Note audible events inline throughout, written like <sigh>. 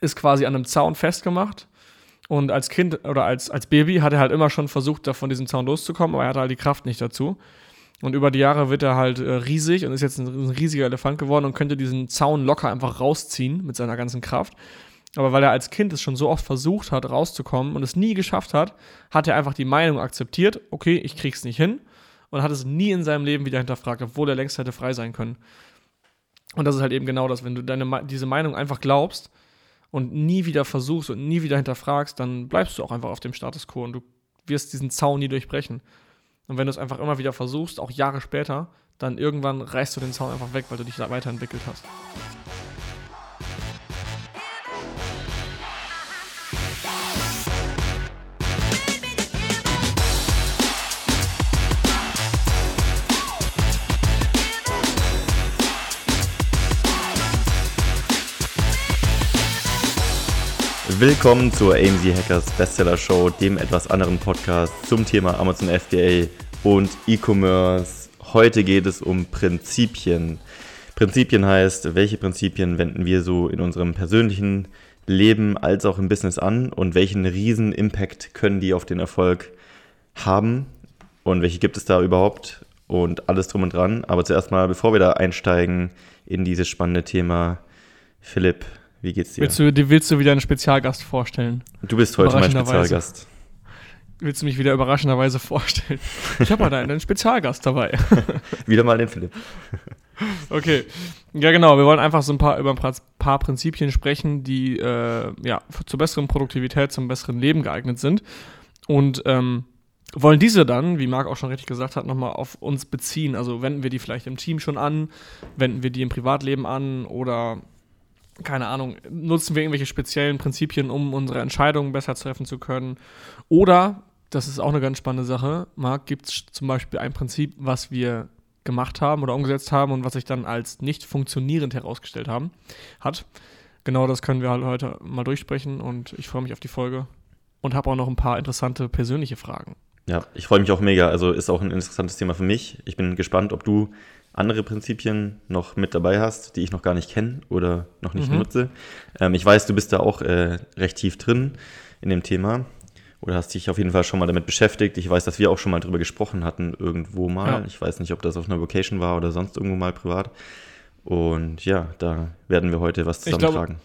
ist quasi an einem Zaun festgemacht. Und als Kind oder als, als Baby hat er halt immer schon versucht, da von diesem Zaun loszukommen, aber er hatte halt die Kraft nicht dazu. Und über die Jahre wird er halt äh, riesig und ist jetzt ein, ein, riesiger Elefant geworden und könnte diesen Zaun locker einfach rausziehen mit seiner ganzen Kraft. Aber weil er als Kind es schon so oft versucht hat, rauszukommen und es nie geschafft hat, hat er einfach die Meinung akzeptiert, okay, ich krieg's nicht hin. Und hat es nie in seinem Leben wieder hinterfragt, obwohl er längst hätte frei sein können. Und das ist halt eben genau das, wenn du deine, diese Meinung einfach glaubst und nie wieder versuchst und nie wieder hinterfragst, dann bleibst du auch einfach auf dem Status quo und du wirst diesen Zaun nie durchbrechen. Und wenn du es einfach immer wieder versuchst, auch Jahre später, dann irgendwann reißt du den Zaun einfach weg, weil du dich da weiterentwickelt hast. Willkommen zur AMZ Hackers Bestseller Show, dem etwas anderen Podcast zum Thema Amazon FBA und E-Commerce. Heute geht es um Prinzipien. Prinzipien heißt, welche Prinzipien wenden wir so in unserem persönlichen Leben als auch im Business an und welchen riesen Impact können die auf den Erfolg haben und welche gibt es da überhaupt und alles drum und dran. Aber zuerst mal, bevor wir da einsteigen in dieses spannende Thema, Philipp, wie geht's dir? Willst du, willst du wieder einen Spezialgast vorstellen? Du bist heute mein Spezialgast. Willst du mich wieder überraschenderweise vorstellen? Ich habe heute einen Spezialgast dabei. <laughs> wieder mal den Philipp. <laughs> Okay. Ja, genau. Wir wollen einfach so ein paar über ein paar Prinzipien sprechen, die äh, ja, zur besseren Produktivität, zum besseren Leben geeignet sind. Und ähm, wollen diese dann, wie Marc auch schon richtig gesagt hat, nochmal auf uns beziehen. Also wenden wir die vielleicht im Team schon an, wenden wir die im Privatleben an oder keine Ahnung, nutzen wir irgendwelche speziellen Prinzipien, um unsere Entscheidungen besser treffen zu können? Oder, das ist auch eine ganz spannende Sache, Marc, gibt es zum Beispiel ein Prinzip, was wir gemacht haben oder umgesetzt haben und was sich dann als nicht funktionierend herausgestellt haben, hat. Genau das können wir halt heute mal durchsprechen und ich freue mich auf die Folge und habe auch noch ein paar interessante persönliche Fragen. Ja, ich freue mich auch mega. Also ist auch ein interessantes Thema für mich. Ich bin gespannt, ob du andere Prinzipien noch mit dabei hast, die ich noch gar nicht kenne oder noch nicht mhm. nutze. Ähm, ich weiß, du bist da auch äh, recht tief drin in dem Thema oder hast dich auf jeden Fall schon mal damit beschäftigt. Ich weiß, dass wir auch schon mal drüber gesprochen hatten irgendwo mal. Ja. Ich weiß nicht, ob das auf einer Vocation war oder sonst irgendwo mal privat. Und ja, da werden wir heute was zusammentragen.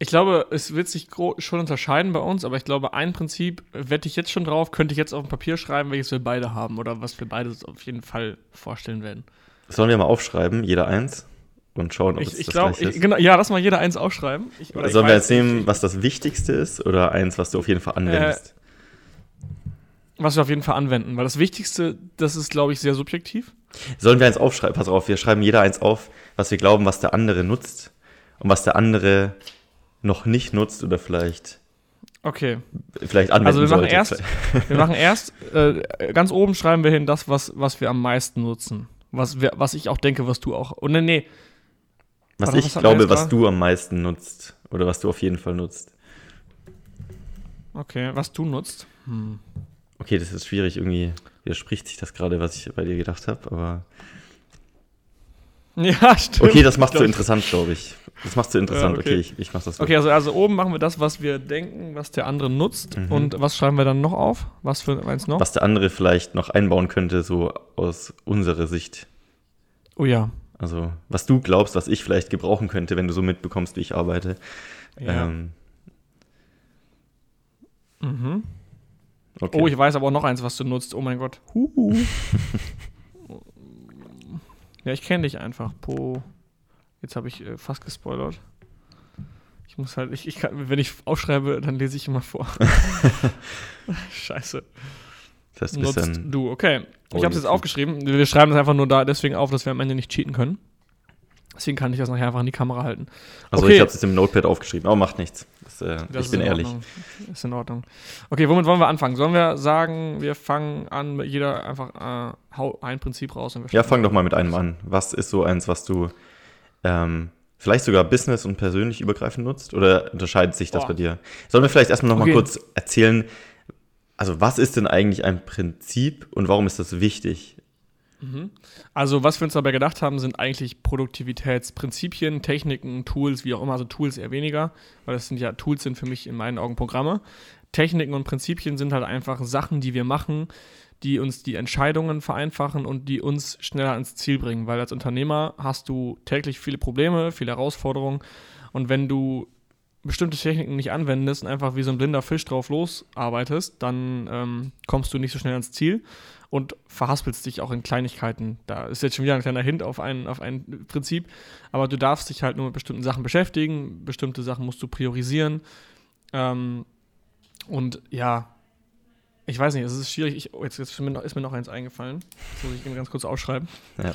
Ich glaube, es wird sich schon unterscheiden bei uns, aber ich glaube, ein Prinzip wette ich jetzt schon drauf, könnte ich jetzt auf dem Papier schreiben, welches wir beide haben oder was wir beide auf jeden Fall vorstellen werden. Sollen wir mal aufschreiben, jeder eins? Und schauen, ob ich, es ich das glaub, gleiche ist? Genau, ja, lass mal jeder eins aufschreiben. Ich, Sollen wir jetzt nehmen, was das Wichtigste ist oder eins, was du auf jeden Fall anwendest? Äh, was wir auf jeden Fall anwenden, weil das Wichtigste, das ist, glaube ich, sehr subjektiv. Sollen wir eins aufschreiben? Pass auf, wir schreiben jeder eins auf, was wir glauben, was der andere nutzt und was der andere noch nicht nutzt oder vielleicht Okay. Vielleicht anwenden Also wir machen sollte. erst, wir machen erst äh, ganz oben schreiben wir hin das, was, was wir am meisten nutzen. Was, was ich auch denke, was du auch. Und oh, nee, nee. Was Warte, ich was glaube, was du am meisten nutzt. Oder was du auf jeden Fall nutzt. Okay, was du nutzt. Hm. Okay, das ist schwierig. Irgendwie widerspricht sich das gerade, was ich bei dir gedacht habe, aber. <laughs> Ja, stimmt. Okay, das machst du interessant, glaube ich. Das machst du interessant. Ja, okay. okay, ich, ich mach das so. Okay, also, also oben machen wir das, was wir denken, was der andere nutzt. Mhm. Und was schreiben wir dann noch auf? Was für eins noch? Was der andere vielleicht noch einbauen könnte, so aus unserer Sicht. Oh ja. Also, was du glaubst, was ich vielleicht gebrauchen könnte, wenn du so mitbekommst, wie ich arbeite. Ja. Ähm. Mhm. Okay. Oh, ich weiß aber auch noch eins, was du nutzt. Oh mein Gott. Huhu. <laughs> Ja, ich kenne dich einfach. Po. Jetzt habe ich äh, fast gespoilert. Ich muss halt, ich, ich kann, wenn ich aufschreibe, dann lese ich immer vor. <laughs> <laughs> Scheiße. Das heißt, Nutzt du, okay. Ich habe es jetzt aufgeschrieben. Wir schreiben das einfach nur da deswegen auf, dass wir am Ende nicht cheaten können. Deswegen kann ich das nachher einfach in die Kamera halten. Also okay. ich habe es jetzt im Notepad aufgeschrieben, aber macht nichts. Das, äh, das ich bin ehrlich. Ordnung. Ist in Ordnung. Okay, womit wollen wir anfangen? Sollen wir sagen, wir fangen an, mit jeder einfach äh, hau ein Prinzip raus? Und wir ja, fang doch mal mit einem an. Was ist so eins, was du ähm, vielleicht sogar business- und persönlich übergreifend nutzt? Oder unterscheidet sich das Boah. bei dir? Sollen wir vielleicht erstmal noch okay. mal kurz erzählen, also was ist denn eigentlich ein Prinzip und warum ist das wichtig? Mhm. Also, was wir uns dabei gedacht haben, sind eigentlich Produktivitätsprinzipien, Techniken, Tools, wie auch immer. Also, Tools eher weniger, weil das sind ja Tools sind für mich in meinen Augen Programme. Techniken und Prinzipien sind halt einfach Sachen, die wir machen, die uns die Entscheidungen vereinfachen und die uns schneller ans Ziel bringen. Weil als Unternehmer hast du täglich viele Probleme, viele Herausforderungen. Und wenn du bestimmte Techniken nicht anwendest und einfach wie so ein blinder Fisch drauf losarbeitest, dann ähm, kommst du nicht so schnell ans Ziel und verhaspelst dich auch in Kleinigkeiten. Da ist jetzt schon wieder ein kleiner Hint auf ein, auf ein Prinzip, aber du darfst dich halt nur mit bestimmten Sachen beschäftigen, bestimmte Sachen musst du priorisieren. Ähm, und ja, ich weiß nicht, es ist schwierig. Ich, oh, jetzt, jetzt ist, mir noch, eins eingefallen. Das muss ich eben ganz kurz ausschreiben. Ja.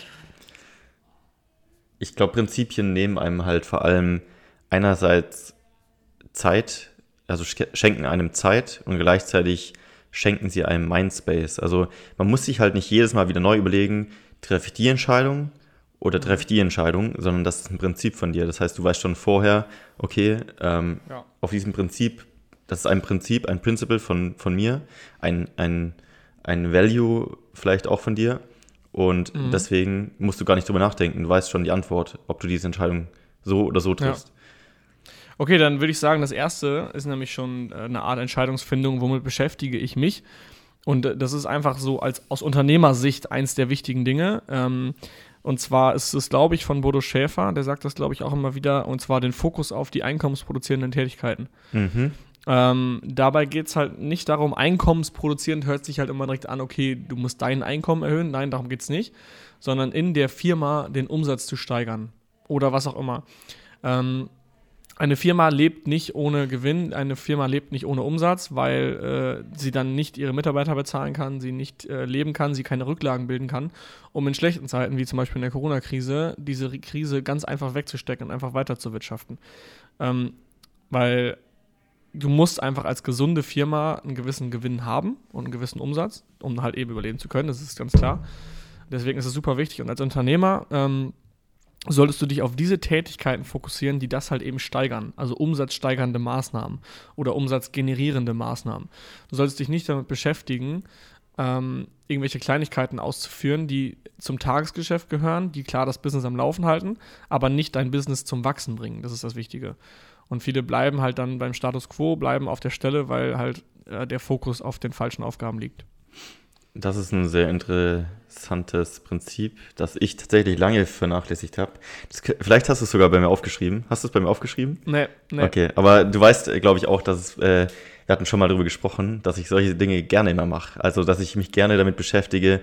Ich glaube, Prinzipien nehmen einem halt vor allem einerseits Zeit, also schenken einem Zeit und gleichzeitig schenken sie einem Mindspace. Also man muss sich halt nicht jedes Mal wieder neu überlegen, treffe ich die Entscheidung oder treffe ich die Entscheidung, sondern das ist ein Prinzip von dir. Das heißt, du weißt schon vorher, okay, ähm, ja. auf diesem Prinzip, das ist ein Prinzip, ein Principle von, von mir, ein, ein, ein Value vielleicht auch von dir. Und mhm. deswegen musst du gar nicht drüber nachdenken. Du weißt schon die Antwort, ob du diese Entscheidung so oder so triffst. Ja. Okay, dann würde ich sagen, das erste ist nämlich schon äh, eine Art Entscheidungsfindung, womit beschäftige ich mich. Und äh, das ist einfach so als aus Unternehmersicht eins der wichtigen Dinge. Ähm, und zwar ist es, glaube ich, von Bodo Schäfer, der sagt das, glaube ich, auch immer wieder, und zwar den Fokus auf die einkommensproduzierenden Tätigkeiten. Mhm. Ähm, dabei geht es halt nicht darum, einkommensproduzierend hört sich halt immer direkt an, okay, du musst dein Einkommen erhöhen. Nein, darum geht es nicht. Sondern in der Firma den Umsatz zu steigern. Oder was auch immer. Ähm, eine Firma lebt nicht ohne Gewinn, eine Firma lebt nicht ohne Umsatz, weil äh, sie dann nicht ihre Mitarbeiter bezahlen kann, sie nicht äh, leben kann, sie keine Rücklagen bilden kann, um in schlechten Zeiten, wie zum Beispiel in der Corona-Krise, diese Krise ganz einfach wegzustecken und einfach weiter zu wirtschaften. Ähm, weil du musst einfach als gesunde Firma einen gewissen Gewinn haben und einen gewissen Umsatz, um halt eben überleben zu können, das ist ganz klar. Deswegen ist es super wichtig. Und als Unternehmer ähm, solltest du dich auf diese Tätigkeiten fokussieren, die das halt eben steigern, also umsatzsteigernde Maßnahmen oder umsatzgenerierende Maßnahmen. Du solltest dich nicht damit beschäftigen, ähm, irgendwelche Kleinigkeiten auszuführen, die zum Tagesgeschäft gehören, die klar das Business am Laufen halten, aber nicht dein Business zum Wachsen bringen. Das ist das Wichtige. Und viele bleiben halt dann beim Status quo, bleiben auf der Stelle, weil halt äh, der Fokus auf den falschen Aufgaben liegt. Das ist ein sehr interessantes Prinzip, das ich tatsächlich lange vernachlässigt habe. Vielleicht hast du es sogar bei mir aufgeschrieben. Hast du es bei mir aufgeschrieben? Nee, nee. Okay, aber du weißt, glaube ich, auch, dass es, äh, wir hatten schon mal darüber gesprochen, dass ich solche Dinge gerne immer mache. Also, dass ich mich gerne damit beschäftige,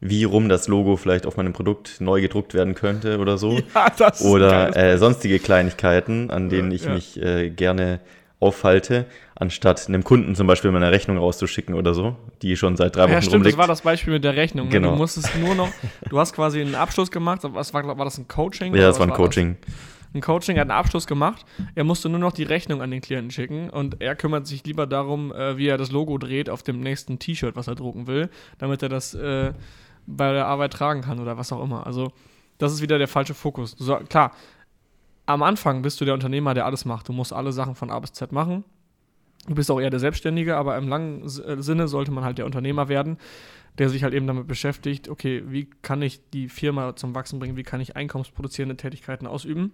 wie rum das Logo vielleicht auf meinem Produkt neu gedruckt werden könnte oder so. <laughs> Ja, das oder äh, sonstige Kleinigkeiten, an denen ja, ich ja. mich äh, gerne aufhalte, anstatt einem Kunden zum Beispiel mal eine Rechnung rauszuschicken oder so, die schon seit drei Wochen ja, stimmt, rumliegt. das war das Beispiel mit der Rechnung. Ne? Genau. Du musstest nur noch, du hast quasi einen Abschluss gemacht, was war, war das ein Coaching? Ja, das war ein Coaching. Das? Ein Coaching, er hat einen Abschluss gemacht, er musste nur noch die Rechnung an den Klienten schicken und er kümmert sich lieber darum, äh, wie er das Logo dreht auf dem nächsten T-Shirt, was er drucken will, damit er das äh, bei der Arbeit tragen kann oder was auch immer. Also, das ist wieder der falsche Fokus. Du, klar, am Anfang bist du der Unternehmer, der alles macht. Du musst alle Sachen von A bis Z machen. Du bist auch eher der Selbstständige, aber im langen äh, Sinne sollte man halt der Unternehmer werden, der sich halt eben damit beschäftigt, okay, wie kann ich die Firma zum Wachsen bringen, wie kann ich einkommensproduzierende Tätigkeiten ausüben.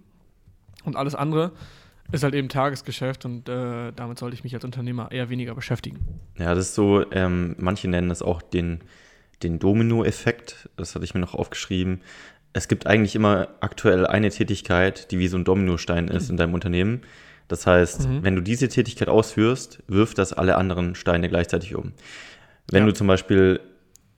Und alles andere ist halt eben Tagesgeschäft und äh, damit sollte ich mich als Unternehmer eher weniger beschäftigen. Ja, das ist so, ähm, manche nennen das auch den, den Domino-Effekt. Das hatte ich mir noch aufgeschrieben es gibt eigentlich immer aktuell eine Tätigkeit, die wie so ein Dominostein ist in deinem Unternehmen. Das heißt, mhm. wenn du diese Tätigkeit ausführst, wirft das alle anderen Steine gleichzeitig um. Wenn ja. du zum Beispiel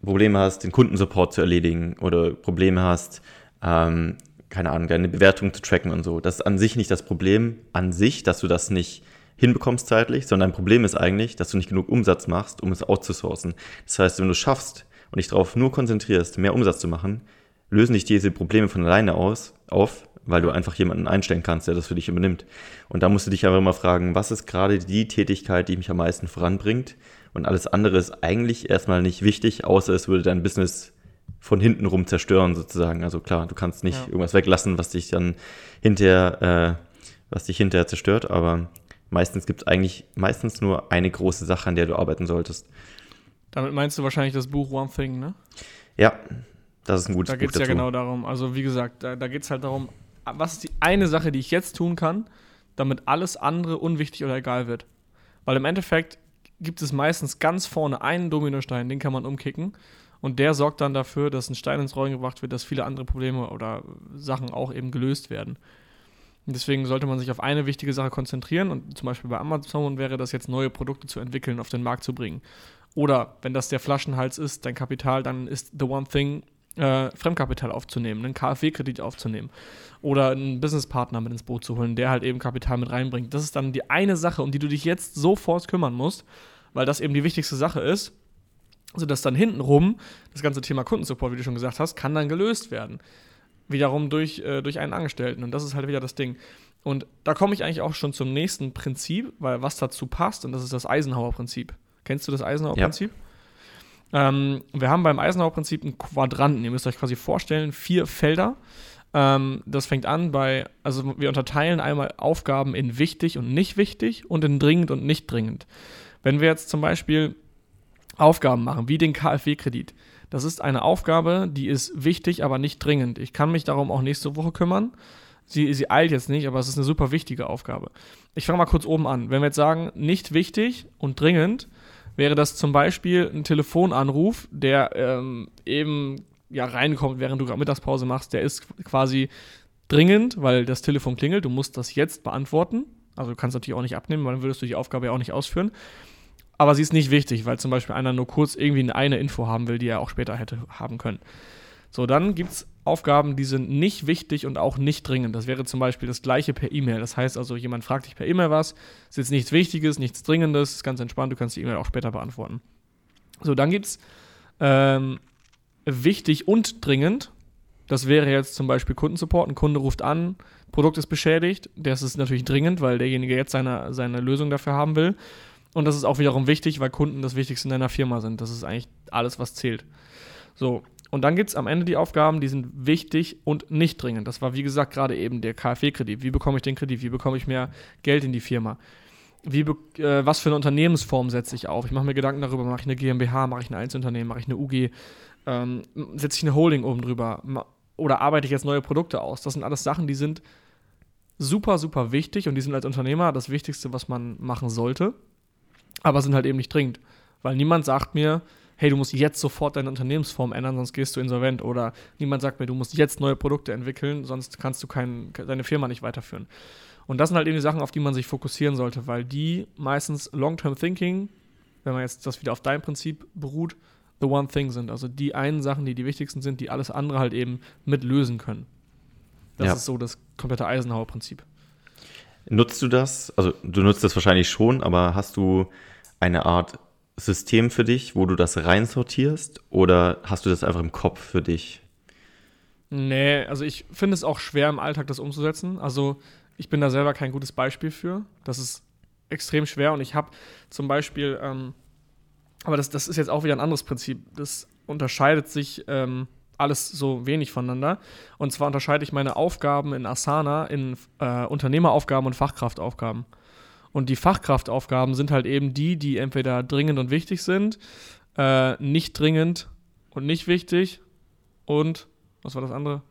Probleme hast, den Kundensupport zu erledigen oder Probleme hast, ähm, keine Ahnung, deine Bewertung zu tracken und so, das ist an sich nicht das Problem an sich, dass du das nicht hinbekommst zeitlich, sondern dein Problem ist eigentlich, dass du nicht genug Umsatz machst, um es outzusourcen. Das heißt, wenn du es schaffst und dich darauf nur konzentrierst, mehr Umsatz zu machen, lösen dich diese Probleme von alleine aus, auf, weil du einfach jemanden einstellen kannst, der das für dich übernimmt. Und da musst du dich aber immer fragen, was ist gerade die Tätigkeit, die mich am meisten voranbringt? Und alles andere ist eigentlich erstmal nicht wichtig, außer es würde dein Business von hinten rum zerstören sozusagen. Also klar, du kannst nicht ja. irgendwas weglassen, was dich dann hinterher, äh, was dich hinterher zerstört, aber meistens gibt es eigentlich meistens nur eine große Sache, an der du arbeiten solltest. Damit meinst du wahrscheinlich das Buch One Thing, ne? Ja, Das ist ein gutes Da geht Buch es ja genau darum. Also wie gesagt, da, da geht es halt darum, was ist die eine Sache, die ich jetzt tun kann, damit alles andere unwichtig oder egal wird. Weil im Endeffekt gibt es meistens ganz vorne einen Dominostein, den kann man umkicken. Und der sorgt dann dafür, dass ein Stein ins Rollen gebracht wird, dass viele andere Probleme oder Sachen auch eben gelöst werden. Deswegen sollte man sich auf eine wichtige Sache konzentrieren. Und zum Beispiel bei Amazon wäre das jetzt, neue Produkte zu entwickeln, auf den Markt zu bringen. Oder wenn das der Flaschenhals ist, dein Kapital, dann ist the one thing, äh, Fremdkapital aufzunehmen, einen KfW-Kredit aufzunehmen oder einen Businesspartner mit ins Boot zu holen, der halt eben Kapital mit reinbringt. Das ist dann die eine Sache, um die du dich jetzt sofort kümmern musst, weil das eben die wichtigste Sache ist, sodass dann hintenrum das ganze Thema Kundensupport, wie du schon gesagt hast, kann dann gelöst werden. Wiederum durch, äh, durch einen Angestellten. Und das ist halt wieder das Ding. Und da komme ich eigentlich auch schon zum nächsten Prinzip, weil was dazu passt, und das ist das Eisenhower-Prinzip. Kennst du das Eisenhower-Prinzip? Ähm, wir haben beim Eisenhower-Prinzip einen Quadranten. Ihr müsst euch quasi vorstellen, vier Felder. Ähm, das fängt an bei, also wir unterteilen einmal Aufgaben in wichtig und nicht wichtig und in dringend und nicht dringend. Wenn wir jetzt zum Beispiel Aufgaben machen, wie den KfW-Kredit, das ist eine Aufgabe, die ist wichtig, aber nicht dringend. Ich kann mich darum auch nächste Woche kümmern. Sie, sie eilt jetzt nicht, aber es ist eine super wichtige Aufgabe. Ich fange mal kurz oben an. Wenn wir jetzt sagen, nicht wichtig und dringend, wäre das zum Beispiel ein Telefonanruf, der ähm, eben ja reinkommt, während du gerade Mittagspause machst. Der ist quasi dringend, weil das Telefon klingelt. Du musst das jetzt beantworten. Also du kannst natürlich auch nicht abnehmen, weil dann würdest du die Aufgabe ja auch nicht ausführen. Aber sie ist nicht wichtig, weil zum Beispiel einer nur kurz irgendwie eine Info haben will, die er auch später hätte haben können. So, dann gibt es Aufgaben, die sind nicht wichtig und auch nicht dringend. Das wäre zum Beispiel das gleiche per E-Mail. Das heißt also, jemand fragt dich per E-Mail was, ist jetzt nichts Wichtiges, nichts Dringendes, ist ganz entspannt, du kannst die E-Mail auch später beantworten. So, dann gibt es ähm, wichtig und dringend. Das wäre jetzt zum Beispiel Kundensupport. Ein Kunde ruft an, Produkt ist beschädigt. Das ist natürlich dringend, weil derjenige jetzt seine, seine Lösung dafür haben will. Und das ist auch wiederum wichtig, weil Kunden das Wichtigste in deiner Firma sind. Das ist eigentlich alles, was zählt. So, und dann gibt es am Ende die Aufgaben, die sind wichtig und nicht dringend. Das war, wie gesagt, gerade eben der KfW-Kredit. Wie bekomme ich den Kredit? Wie bekomme ich mehr Geld in die Firma? Wie äh, was für eine Unternehmensform setze ich auf? Ich mache mir Gedanken darüber, mache ich eine GmbH, mache ich ein Einzelunternehmen, mache ich eine UG, ähm, setze ich eine Holding oben drüber oder arbeite ich jetzt neue Produkte aus? Das sind alles Sachen, die sind super, super wichtig und die sind als Unternehmer das Wichtigste, was man machen sollte, aber sind halt eben nicht dringend, weil niemand sagt mir, hey, du musst jetzt sofort deine Unternehmensform ändern, sonst gehst du insolvent. Oder niemand sagt mir, du musst jetzt neue Produkte entwickeln, sonst kannst du kein, deine Firma nicht weiterführen. Und das sind halt eben die Sachen, auf die man sich fokussieren sollte, weil die meistens Long-Term Thinking, wenn man jetzt das wieder auf dein Prinzip beruht, the one thing sind. Also die einen Sachen, die die wichtigsten sind, die alles andere halt eben mit lösen können. Das Ja. ist so das komplette Eisenhower-Prinzip. Nutzt du das? Also du nutzt das wahrscheinlich schon, aber hast du eine Art System für dich, wo du das reinsortierst oder hast du das einfach im Kopf für dich? Nee, also ich finde es auch schwer im Alltag das umzusetzen. Also ich bin da selber kein gutes Beispiel für. Das ist extrem schwer und ich habe zum Beispiel, ähm, aber das, das ist jetzt auch wieder ein anderes Prinzip. Das unterscheidet sich ähm, alles so wenig voneinander. Und zwar unterscheide ich meine Aufgaben in Asana in äh, Unternehmeraufgaben und Fachkraftaufgaben. Und die Fachkraftaufgaben sind halt eben die, die entweder dringend und wichtig sind, äh, nicht dringend und nicht wichtig und was war das andere?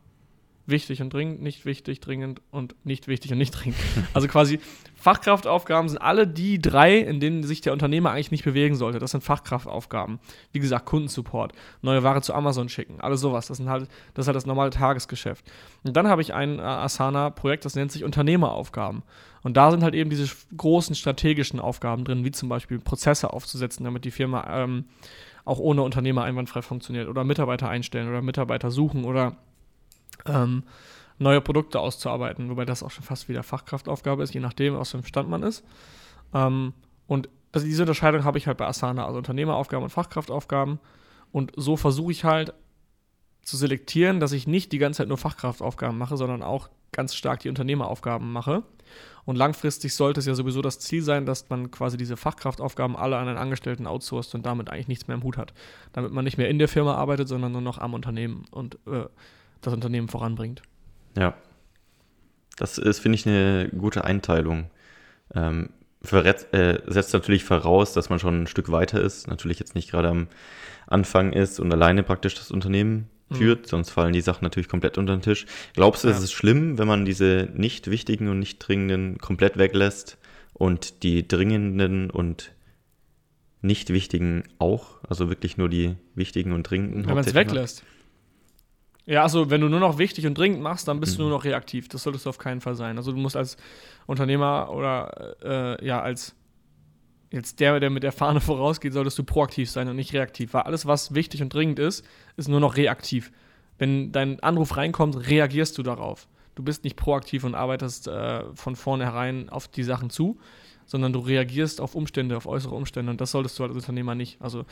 Wichtig und dringend, nicht wichtig, dringend und nicht wichtig und nicht dringend. <laughs> Also quasi Fachkraftaufgaben sind alle die drei, in denen sich der Unternehmer eigentlich nicht bewegen sollte. Das sind Fachkraftaufgaben. Wie gesagt, Kundensupport, neue Ware zu Amazon schicken, alles sowas. Das, sind halt, das ist halt das normale Tagesgeschäft. Und dann habe ich ein äh, Asana-Projekt, das nennt sich Unternehmeraufgaben. Und da sind halt eben diese großen strategischen Aufgaben drin, wie zum Beispiel Prozesse aufzusetzen, damit die Firma ähm, auch ohne Unternehmer einwandfrei funktioniert oder Mitarbeiter einstellen oder Mitarbeiter suchen oder ähm, neue Produkte auszuarbeiten, wobei das auch schon fast wieder Fachkraftaufgabe ist, je nachdem, aus welchem Stand man ist. Ähm, und das, diese Unterscheidung habe ich halt bei Asana, also Unternehmeraufgaben und Fachkraftaufgaben. Und so versuche ich halt zu selektieren, dass ich nicht die ganze Zeit nur Fachkraftaufgaben mache, sondern auch ganz stark die Unternehmeraufgaben mache. Und langfristig sollte es ja sowieso das Ziel sein, dass man quasi diese Fachkraftaufgaben alle an einen Angestellten outsourced und damit eigentlich nichts mehr im Hut hat. Damit man nicht mehr in der Firma arbeitet, sondern nur noch am Unternehmen und äh, das Unternehmen voranbringt. Ja. Das ist, finde ich, eine gute Einteilung. Ähm, verretz, äh, setzt natürlich voraus, dass man schon ein Stück weiter ist, natürlich jetzt nicht gerade am Anfang ist und alleine praktisch das Unternehmen führt, mhm. sonst fallen die Sachen natürlich komplett unter den Tisch. Glaubst du, ja. es ist schlimm, wenn man diese nicht wichtigen und nicht dringenden komplett weglässt und die dringenden und nicht wichtigen auch? Also wirklich nur die wichtigen und dringenden? Wenn man es weglässt. Ja, also wenn du nur noch wichtig und dringend machst, dann bist mhm. du nur noch reaktiv. Das solltest du auf keinen Fall sein. Also du musst als Unternehmer oder äh, ja, als jetzt der, der mit der Fahne <laughs> vorausgeht, solltest du proaktiv sein und nicht reaktiv. Weil alles, was wichtig und dringend ist, ist nur noch reaktiv. Wenn dein Anruf reinkommt, reagierst du darauf. Du bist nicht proaktiv und arbeitest äh, von vornherein auf die Sachen zu, sondern du reagierst auf Umstände, auf äußere Umstände. Und das solltest du als Unternehmer nicht. Also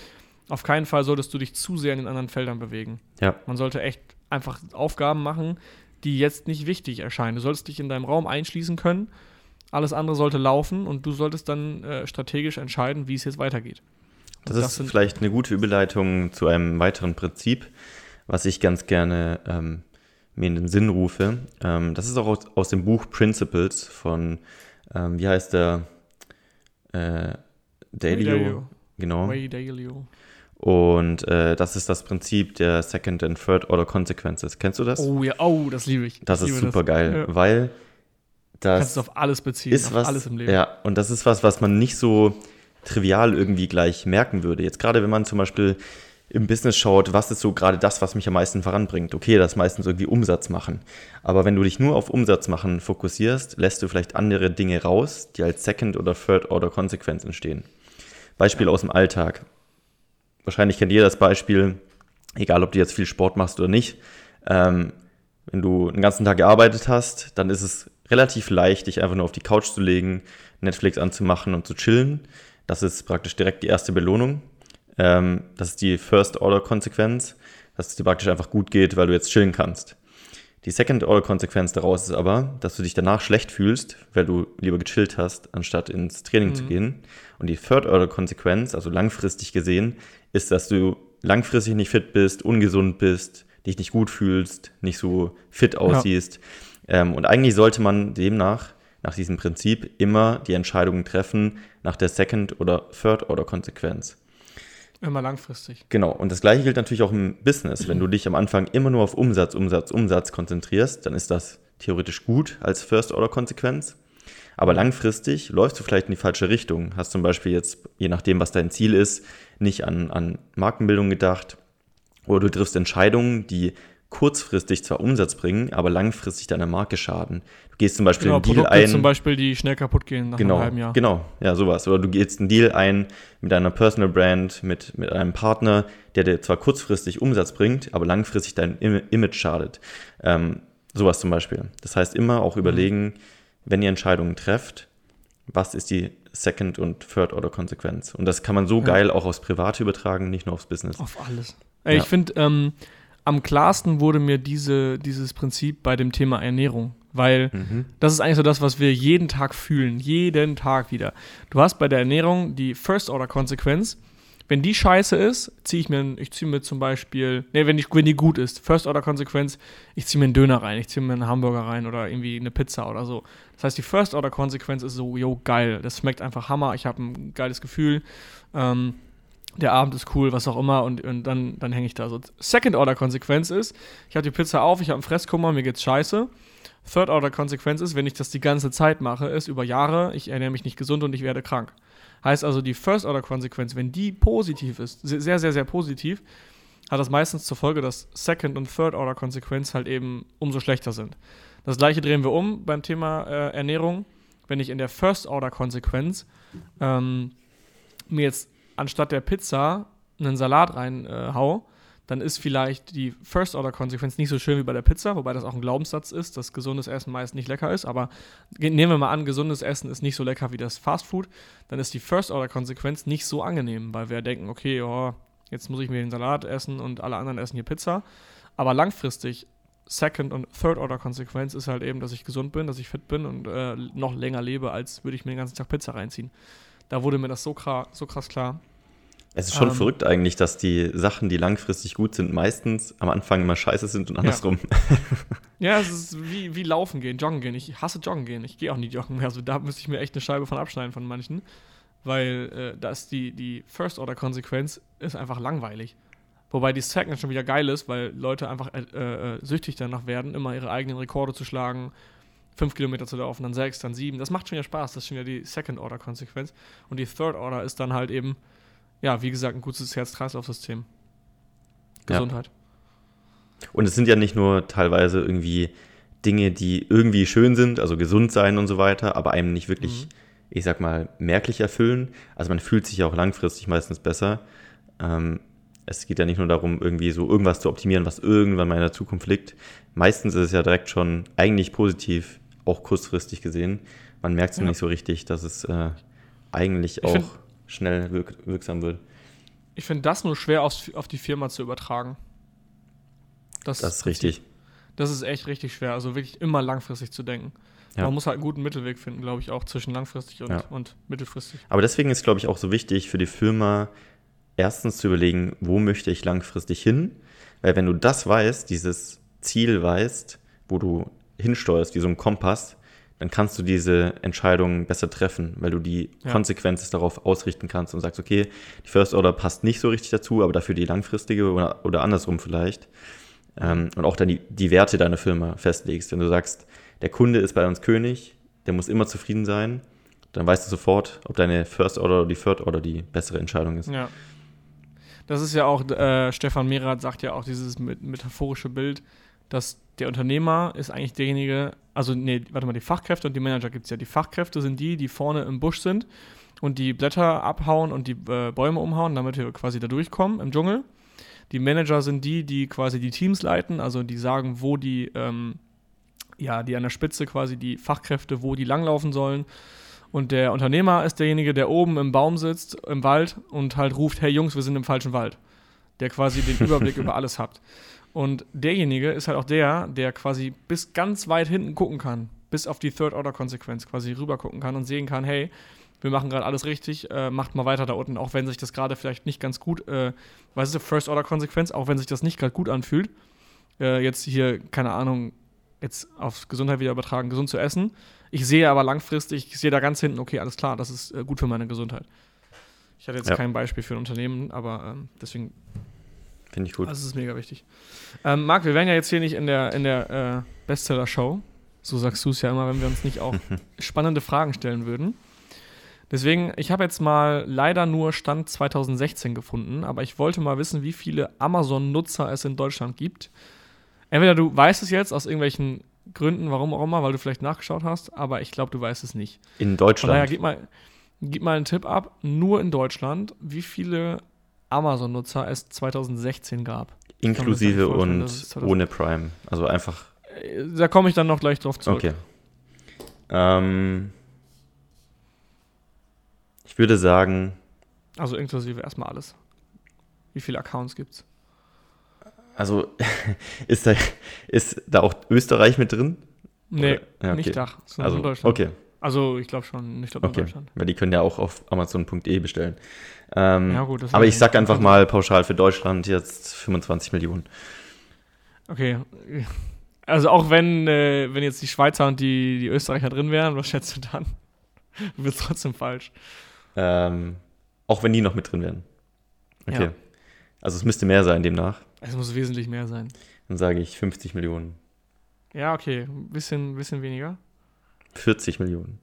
auf keinen Fall solltest du dich zu sehr in den anderen Feldern bewegen. Ja. Man sollte echt einfach Aufgaben machen, die jetzt nicht wichtig erscheinen. Du solltest dich in deinem Raum einschließen können. Alles andere sollte laufen und du solltest dann äh, strategisch entscheiden, wie es jetzt weitergeht. Das, das, ist vielleicht eine gute Überleitung zu einem weiteren Prinzip, was ich ganz gerne ähm, mir in den Sinn rufe. Ähm, das ist auch aus, aus, dem Buch Principles von, ähm, wie heißt der? Äh, Dalio. Genau. Ray Dalio. Und äh, das ist das Prinzip der Second and Third Order Consequences. Kennst du das? Oh ja, oh, das liebe ich. Das ist super das. geil, ja. weil das kannst du auf alles beziehen, ist auf was, alles im Leben. Ja, und das ist was, was man nicht so trivial irgendwie gleich merken würde. Jetzt gerade, wenn man zum Beispiel im Business schaut, was ist so gerade das, was mich am meisten voranbringt. Okay, das ist meistens irgendwie Umsatz machen. Aber wenn du dich nur auf Umsatz machen fokussierst, lässt du vielleicht andere Dinge raus, die als Second- oder Third-Order-Konsequenz entstehen. Beispiel aus dem Alltag wahrscheinlich kennt jeder das Beispiel, egal ob du jetzt viel Sport machst oder nicht. Ähm, wenn du einen ganzen Tag gearbeitet hast, dann ist es relativ leicht, dich einfach nur auf die Couch zu legen, Netflix anzumachen und zu chillen. Das ist praktisch direkt die erste Belohnung. Ähm, das ist die First-Order-Konsequenz, dass es dir praktisch einfach gut geht, weil du jetzt chillen kannst. Die Second-Order-Konsequenz daraus ist aber, dass du dich danach schlecht fühlst, weil du lieber gechillt hast, anstatt ins Training mhm. zu gehen. Und die Third-Order-Konsequenz, also langfristig gesehen, ist, dass du langfristig nicht fit bist, ungesund bist, dich nicht gut fühlst, nicht so fit aussiehst. Ja. Ähm, und eigentlich sollte man demnach, nach diesem Prinzip, immer die Entscheidungen treffen nach der Second- oder Third-Order-Konsequenz. Immer langfristig. Genau. Und das gleiche gilt natürlich auch im Business. Wenn du dich am Anfang immer nur auf Umsatz, Umsatz, Umsatz konzentrierst, dann ist das theoretisch gut als First-Order-Konsequenz. Aber langfristig läufst du vielleicht in die falsche Richtung. Hast zum Beispiel jetzt, je nachdem, was dein Ziel ist, nicht an, an Markenbildung gedacht. Oder du triffst Entscheidungen, die kurzfristig zwar Umsatz bringen, aber langfristig deiner Marke schaden. Du gehst zum Beispiel genau, einen Deal Produkte ein. zum Beispiel, die schnell kaputt gehen nach genau, einem halben Jahr. Genau, ja, sowas. Oder du gehst einen Deal ein mit einer Personal Brand, mit, mit einem Partner, der dir zwar kurzfristig Umsatz bringt, aber langfristig dein Image schadet. Ähm, sowas zum Beispiel. Das heißt, immer auch mhm. überlegen, mhm. wenn ihr Entscheidungen trefft, was ist die Second- und Third-Order-Konsequenz? Und das kann man so ja. geil auch aufs Private übertragen, nicht nur aufs Business. Auf alles. Ey, ja. Ich finde, ähm, am klarsten wurde mir diese, dieses Prinzip bei dem Thema Ernährung. Weil mhm. das ist eigentlich so das, was wir jeden Tag fühlen. Jeden Tag wieder. Du hast bei der Ernährung die First-Order-Konsequenz. Wenn die scheiße ist, ziehe ich mir, ich ziehe mir zum Beispiel, ne, wenn die, wenn die gut ist, First-Order-Konsequenz, ich ziehe mir einen Döner rein, ich ziehe mir einen Hamburger rein oder irgendwie eine Pizza oder so. Das heißt, die First-Order-Konsequenz ist so, yo, geil, das schmeckt einfach Hammer, ich habe ein geiles Gefühl. Ähm, der Abend ist cool, was auch immer, und, und dann, dann hänge ich da so. Second-Order-Konsequenz ist, ich habe die Pizza auf, ich habe einen Fresskummer, mir geht's scheiße. Third-Order-Konsequenz ist, wenn ich das die ganze Zeit mache, ist über Jahre, ich ernähre mich nicht gesund und ich werde krank. Heißt also, die First-Order-Konsequenz, wenn die positiv ist, sehr, sehr, sehr positiv, hat das meistens zur Folge, dass Second- und Third-Order-Konsequenz halt eben umso schlechter sind. Das gleiche drehen wir um beim Thema äh, Ernährung. Wenn ich in der First-Order-Konsequenz ähm, mir jetzt anstatt der Pizza einen Salat reinhau, äh, dann ist vielleicht die First-Order-Konsequenz nicht so schön wie bei der Pizza, wobei das auch ein Glaubenssatz ist, dass gesundes Essen meist nicht lecker ist. Aber nehmen wir mal an, gesundes Essen ist nicht so lecker wie das Fastfood, dann ist die First-Order-Konsequenz nicht so angenehm, weil wir denken, okay, oh, jetzt muss ich mir den Salat essen und alle anderen essen hier Pizza. Aber langfristig, Second- und Third-Order-Konsequenz ist halt eben, dass ich gesund bin, dass ich fit bin und äh, noch länger lebe, als würde ich mir den ganzen Tag Pizza reinziehen. Da wurde mir das so, krass, so krass klar. Es ist schon ähm, verrückt eigentlich, dass die Sachen, die langfristig gut sind, meistens am Anfang immer scheiße sind und andersrum. Ja, <laughs> ja es ist wie, wie Laufen gehen, Joggen gehen. Ich hasse Joggen gehen. Ich gehe auch nie joggen mehr. Also da müsste ich mir echt eine Scheibe von abschneiden von manchen. Weil äh, da ist die, die First-Order-Konsequenz ist einfach langweilig. Wobei die Second schon wieder geil ist, weil Leute einfach äh, äh, süchtig danach werden, immer ihre eigenen Rekorde zu schlagen, fünf Kilometer zu laufen, dann sechs, dann sieben. Das macht schon ja Spaß. Das ist schon ja die Second-Order-Konsequenz. Und die Third-Order ist dann halt eben, ja, wie gesagt, ein gutes Herz-Kreislauf-System. Gesundheit. Ja. Und es sind ja nicht nur teilweise irgendwie Dinge, die irgendwie schön sind, also gesund sein und so weiter, aber einem nicht wirklich, mhm. ich sag mal, merklich erfüllen. Also man fühlt sich ja auch langfristig meistens besser. Ähm, es geht ja nicht nur darum, irgendwie so irgendwas zu optimieren, was irgendwann mal in der Zukunft liegt. Meistens ist es ja direkt schon eigentlich positiv, auch kurzfristig gesehen. Man merkt es ja. nicht so richtig, dass es äh, eigentlich ich auch find, schnell wirk wirksam wird. Ich finde das nur schwer auf, auf die Firma zu übertragen. Das, das ist richtig. Das ist echt richtig schwer. Also wirklich immer langfristig zu denken. Ja. Man muss halt einen guten Mittelweg finden, glaube ich, auch zwischen langfristig und, ja. und mittelfristig. Aber deswegen ist, glaube ich, auch so wichtig für die Firma, erstens zu überlegen, wo möchte ich langfristig hin? Weil wenn du das weißt, dieses Ziel weißt, wo du hinsteuerst, wie so ein Kompass, dann kannst du diese Entscheidungen besser treffen, weil du die ja. Konsequenzen darauf ausrichten kannst und sagst, okay, die First Order passt nicht so richtig dazu, aber dafür die langfristige oder, oder andersrum vielleicht. Ähm, und auch dann die, die Werte deiner Firma festlegst. Wenn du sagst, der Kunde ist bei uns König, der muss immer zufrieden sein, dann weißt du sofort, ob deine First Order oder die Third Order die bessere Entscheidung ist. Ja. Das ist ja auch, äh, Stefan Mehrath sagt ja auch dieses metaphorische Bild, dass der Unternehmer ist eigentlich derjenige, also nee, warte mal, die Fachkräfte und die Manager gibt es ja. Die Fachkräfte sind die, die vorne im Busch sind und die Blätter abhauen und die äh, Bäume umhauen, damit wir quasi da durchkommen im Dschungel. Die Manager sind die, die quasi die Teams leiten, also die sagen, wo die, ähm, ja, die an der Spitze quasi die Fachkräfte, wo die langlaufen sollen. Und der Unternehmer ist derjenige, der oben im Baum sitzt, im Wald und halt ruft, hey Jungs, wir sind im falschen Wald. Der quasi den <laughs> Überblick über alles hat. Und derjenige ist halt auch der, der quasi bis ganz weit hinten gucken kann, bis auf die Third-Order-Konsequenz quasi rüber gucken kann und sehen kann, hey, wir machen gerade alles richtig, äh, macht mal weiter da unten, auch wenn sich das gerade vielleicht nicht ganz gut, äh, was ist die First-Order-Konsequenz, auch wenn sich das nicht gerade gut anfühlt, äh, jetzt hier, keine Ahnung, jetzt auf Gesundheit wieder übertragen, gesund zu essen. Ich sehe aber langfristig, ich sehe da ganz hinten, okay, alles klar, das ist äh, gut für meine Gesundheit. Ich hatte jetzt ja. kein Beispiel für ein Unternehmen, aber ähm, deswegen Finde ich gut. Das ist mega wichtig. Ähm, Marc, wir wären ja jetzt hier nicht in der, in der äh, Bestseller-Show. So sagst du es ja immer, wenn wir uns nicht auch <laughs> spannende Fragen stellen würden. Deswegen, ich habe jetzt mal leider nur Stand 2016 gefunden, aber ich wollte mal wissen, wie viele Amazon-Nutzer es in Deutschland gibt. Entweder du weißt es jetzt aus irgendwelchen Gründen, warum auch immer, weil du vielleicht nachgeschaut hast, aber ich glaube, du weißt es nicht. In Deutschland? Von daher, gib mal, gib mal einen Tipp ab. Nur in Deutschland, wie viele Amazon-Nutzer es 2016 gab. Inklusive und ohne Prime. Also einfach. Äh, da komme ich dann noch gleich drauf zurück. Okay. Ähm, ich würde sagen. Also inklusive erstmal alles. Wie viele Accounts gibt's? Also <laughs> ist da, ist da auch Österreich mit drin? Nee, ja, okay. nicht Dach. Also, okay. Also ich glaube schon, nicht okay. in Deutschland. Weil die können ja auch auf Amazon.de bestellen. Ähm, ja, gut, aber ich sag einfach mal pauschal für Deutschland jetzt 25 Millionen. Okay. Also auch wenn, äh, wenn jetzt die Schweizer und die, die Österreicher drin wären, was schätzt du dann? <laughs> Wird trotzdem falsch. Ähm, auch wenn die noch mit drin wären. Okay. Ja. Also es müsste mehr sein demnach. Es muss wesentlich mehr sein. Dann sage ich 50 Millionen. Ja, okay. Ein bisschen, bisschen weniger. 40 Millionen.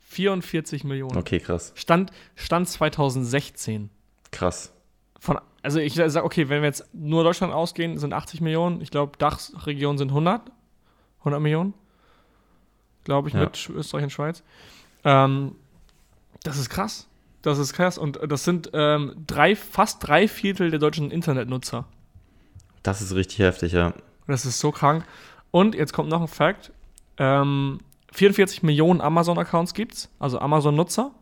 44 Millionen. Okay, krass. Stand, Stand 2016. Krass. Von, also ich sage, okay, wenn wir jetzt nur Deutschland ausgehen, sind 80 Millionen. Ich glaube, Dachregionen sind 100. 100 Millionen. Glaube ich, ja. mit Österreich und Schweiz. Ähm, das ist krass. Das ist krass. Und das sind ähm, drei, fast drei Viertel der deutschen Internetnutzer. Das ist richtig heftig, ja. Das ist so krank. Und jetzt kommt noch ein Fakt. Ähm, 44 Millionen Amazon-Accounts gibt es, also Amazon-Nutzer,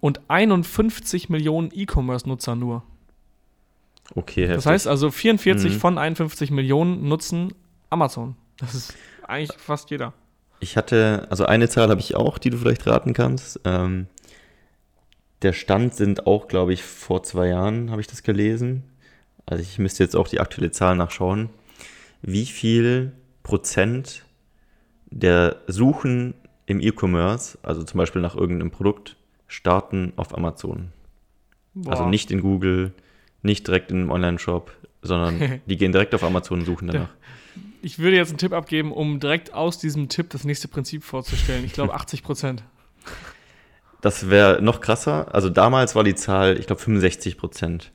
und 51 Millionen E-Commerce-Nutzer nur. Okay, heftig. Das heißt also 44 mhm. von 51 Millionen nutzen Amazon. Das ist eigentlich fast jeder. Ich hatte, also eine Zahl habe ich auch, die du vielleicht raten kannst. Ähm, der Stand sind auch, glaube ich, vor zwei Jahren habe ich das gelesen. Also ich müsste jetzt auch die aktuelle Zahl nachschauen. Wie viel Prozent der Suchen im E-Commerce, also zum Beispiel nach irgendeinem Produkt, starten auf Amazon. Also Boah. Also nicht in Google, nicht direkt in einem Online-Shop, sondern <laughs> die gehen direkt auf Amazon und suchen danach. Ich würde jetzt einen Tipp abgeben, um direkt aus diesem Tipp das nächste Prinzip vorzustellen. Ich glaube <laughs> 80 Prozent. Das wäre noch krasser. Also damals war die Zahl, ich glaube, 65 Prozent.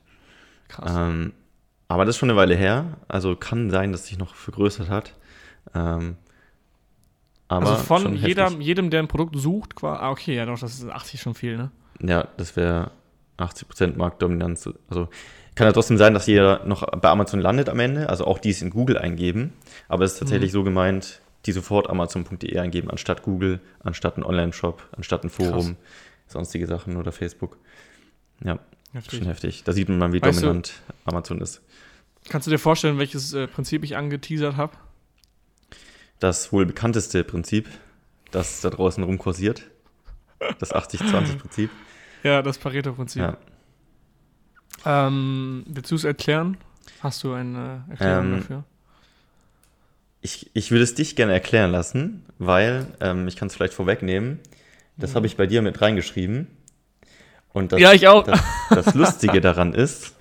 Krass. Ähm, aber das ist schon eine Weile her. Also kann sein, dass sich noch vergrößert hat. Ähm, aber also von jeder, jedem, der ein Produkt sucht, quasi. Ah, okay, ja doch, das ist 80 schon viel, ne? Ja, das wäre 80% Marktdominanz. Also kann ja trotzdem sein, dass jeder noch bei Amazon landet am Ende, also auch die es in Google eingeben. Aber es ist tatsächlich mhm. so gemeint, die sofort Amazon.de eingeben, anstatt Google, anstatt ein Online-Shop, anstatt ein Forum, Krass. sonstige Sachen oder Facebook. Ja, heftig. schon heftig. Da sieht man mal, wie weißt dominant du, Amazon ist. Kannst du dir vorstellen, welches äh, Prinzip ich angeteasert habe? Das wohl bekannteste Prinzip, das da draußen rumkursiert. Das 80-20-Prinzip. Ja, das Pareto-Prinzip. Ja. Ähm, willst du es erklären? Hast du eine Erklärung ähm, dafür? Ich, ich würde es dich gerne erklären lassen, weil ähm, ich kann es vielleicht vorwegnehmen. Das mhm. habe ich bei dir mit reingeschrieben. Und das, ja, ich auch. Das, das Lustige daran ist,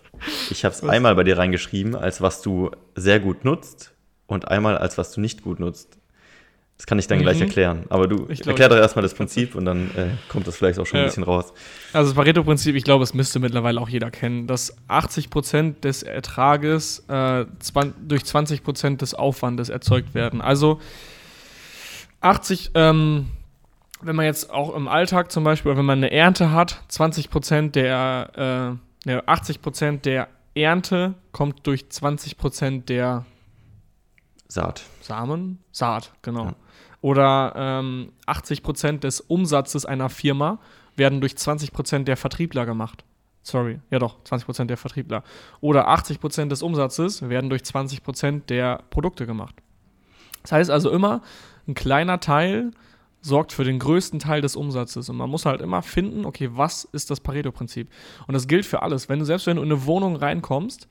ich habe es einmal bei dir reingeschrieben, als was du sehr gut nutzt und einmal als was du nicht gut nutzt. Das kann ich dann mhm. gleich erklären. Aber du glaub, erklär doch erstmal das Prinzip und dann äh, kommt das vielleicht auch schon ja. ein bisschen raus. Also das Pareto-Prinzip, ich glaube, es müsste mittlerweile auch jeder kennen, dass 80% des Ertrages äh, durch 20% des Aufwandes erzeugt werden. Also 80, ähm, wenn man jetzt auch im Alltag zum Beispiel, oder wenn man eine Ernte hat, 20% der, äh, ja, 80% der Ernte kommt durch 20% der Saat. Samen? Saat, genau. Ja. Oder ähm, 80% des Umsatzes einer Firma werden durch 20% der Vertriebler gemacht. Sorry, ja doch, 20% der Vertriebler. Oder 80% des Umsatzes werden durch 20% der Produkte gemacht. Das heißt also immer, ein kleiner Teil sorgt für den größten Teil des Umsatzes. Und man muss halt immer finden, okay, was ist das Pareto-Prinzip? Und das gilt für alles. Wenn du selbst wenn du in eine Wohnung reinkommst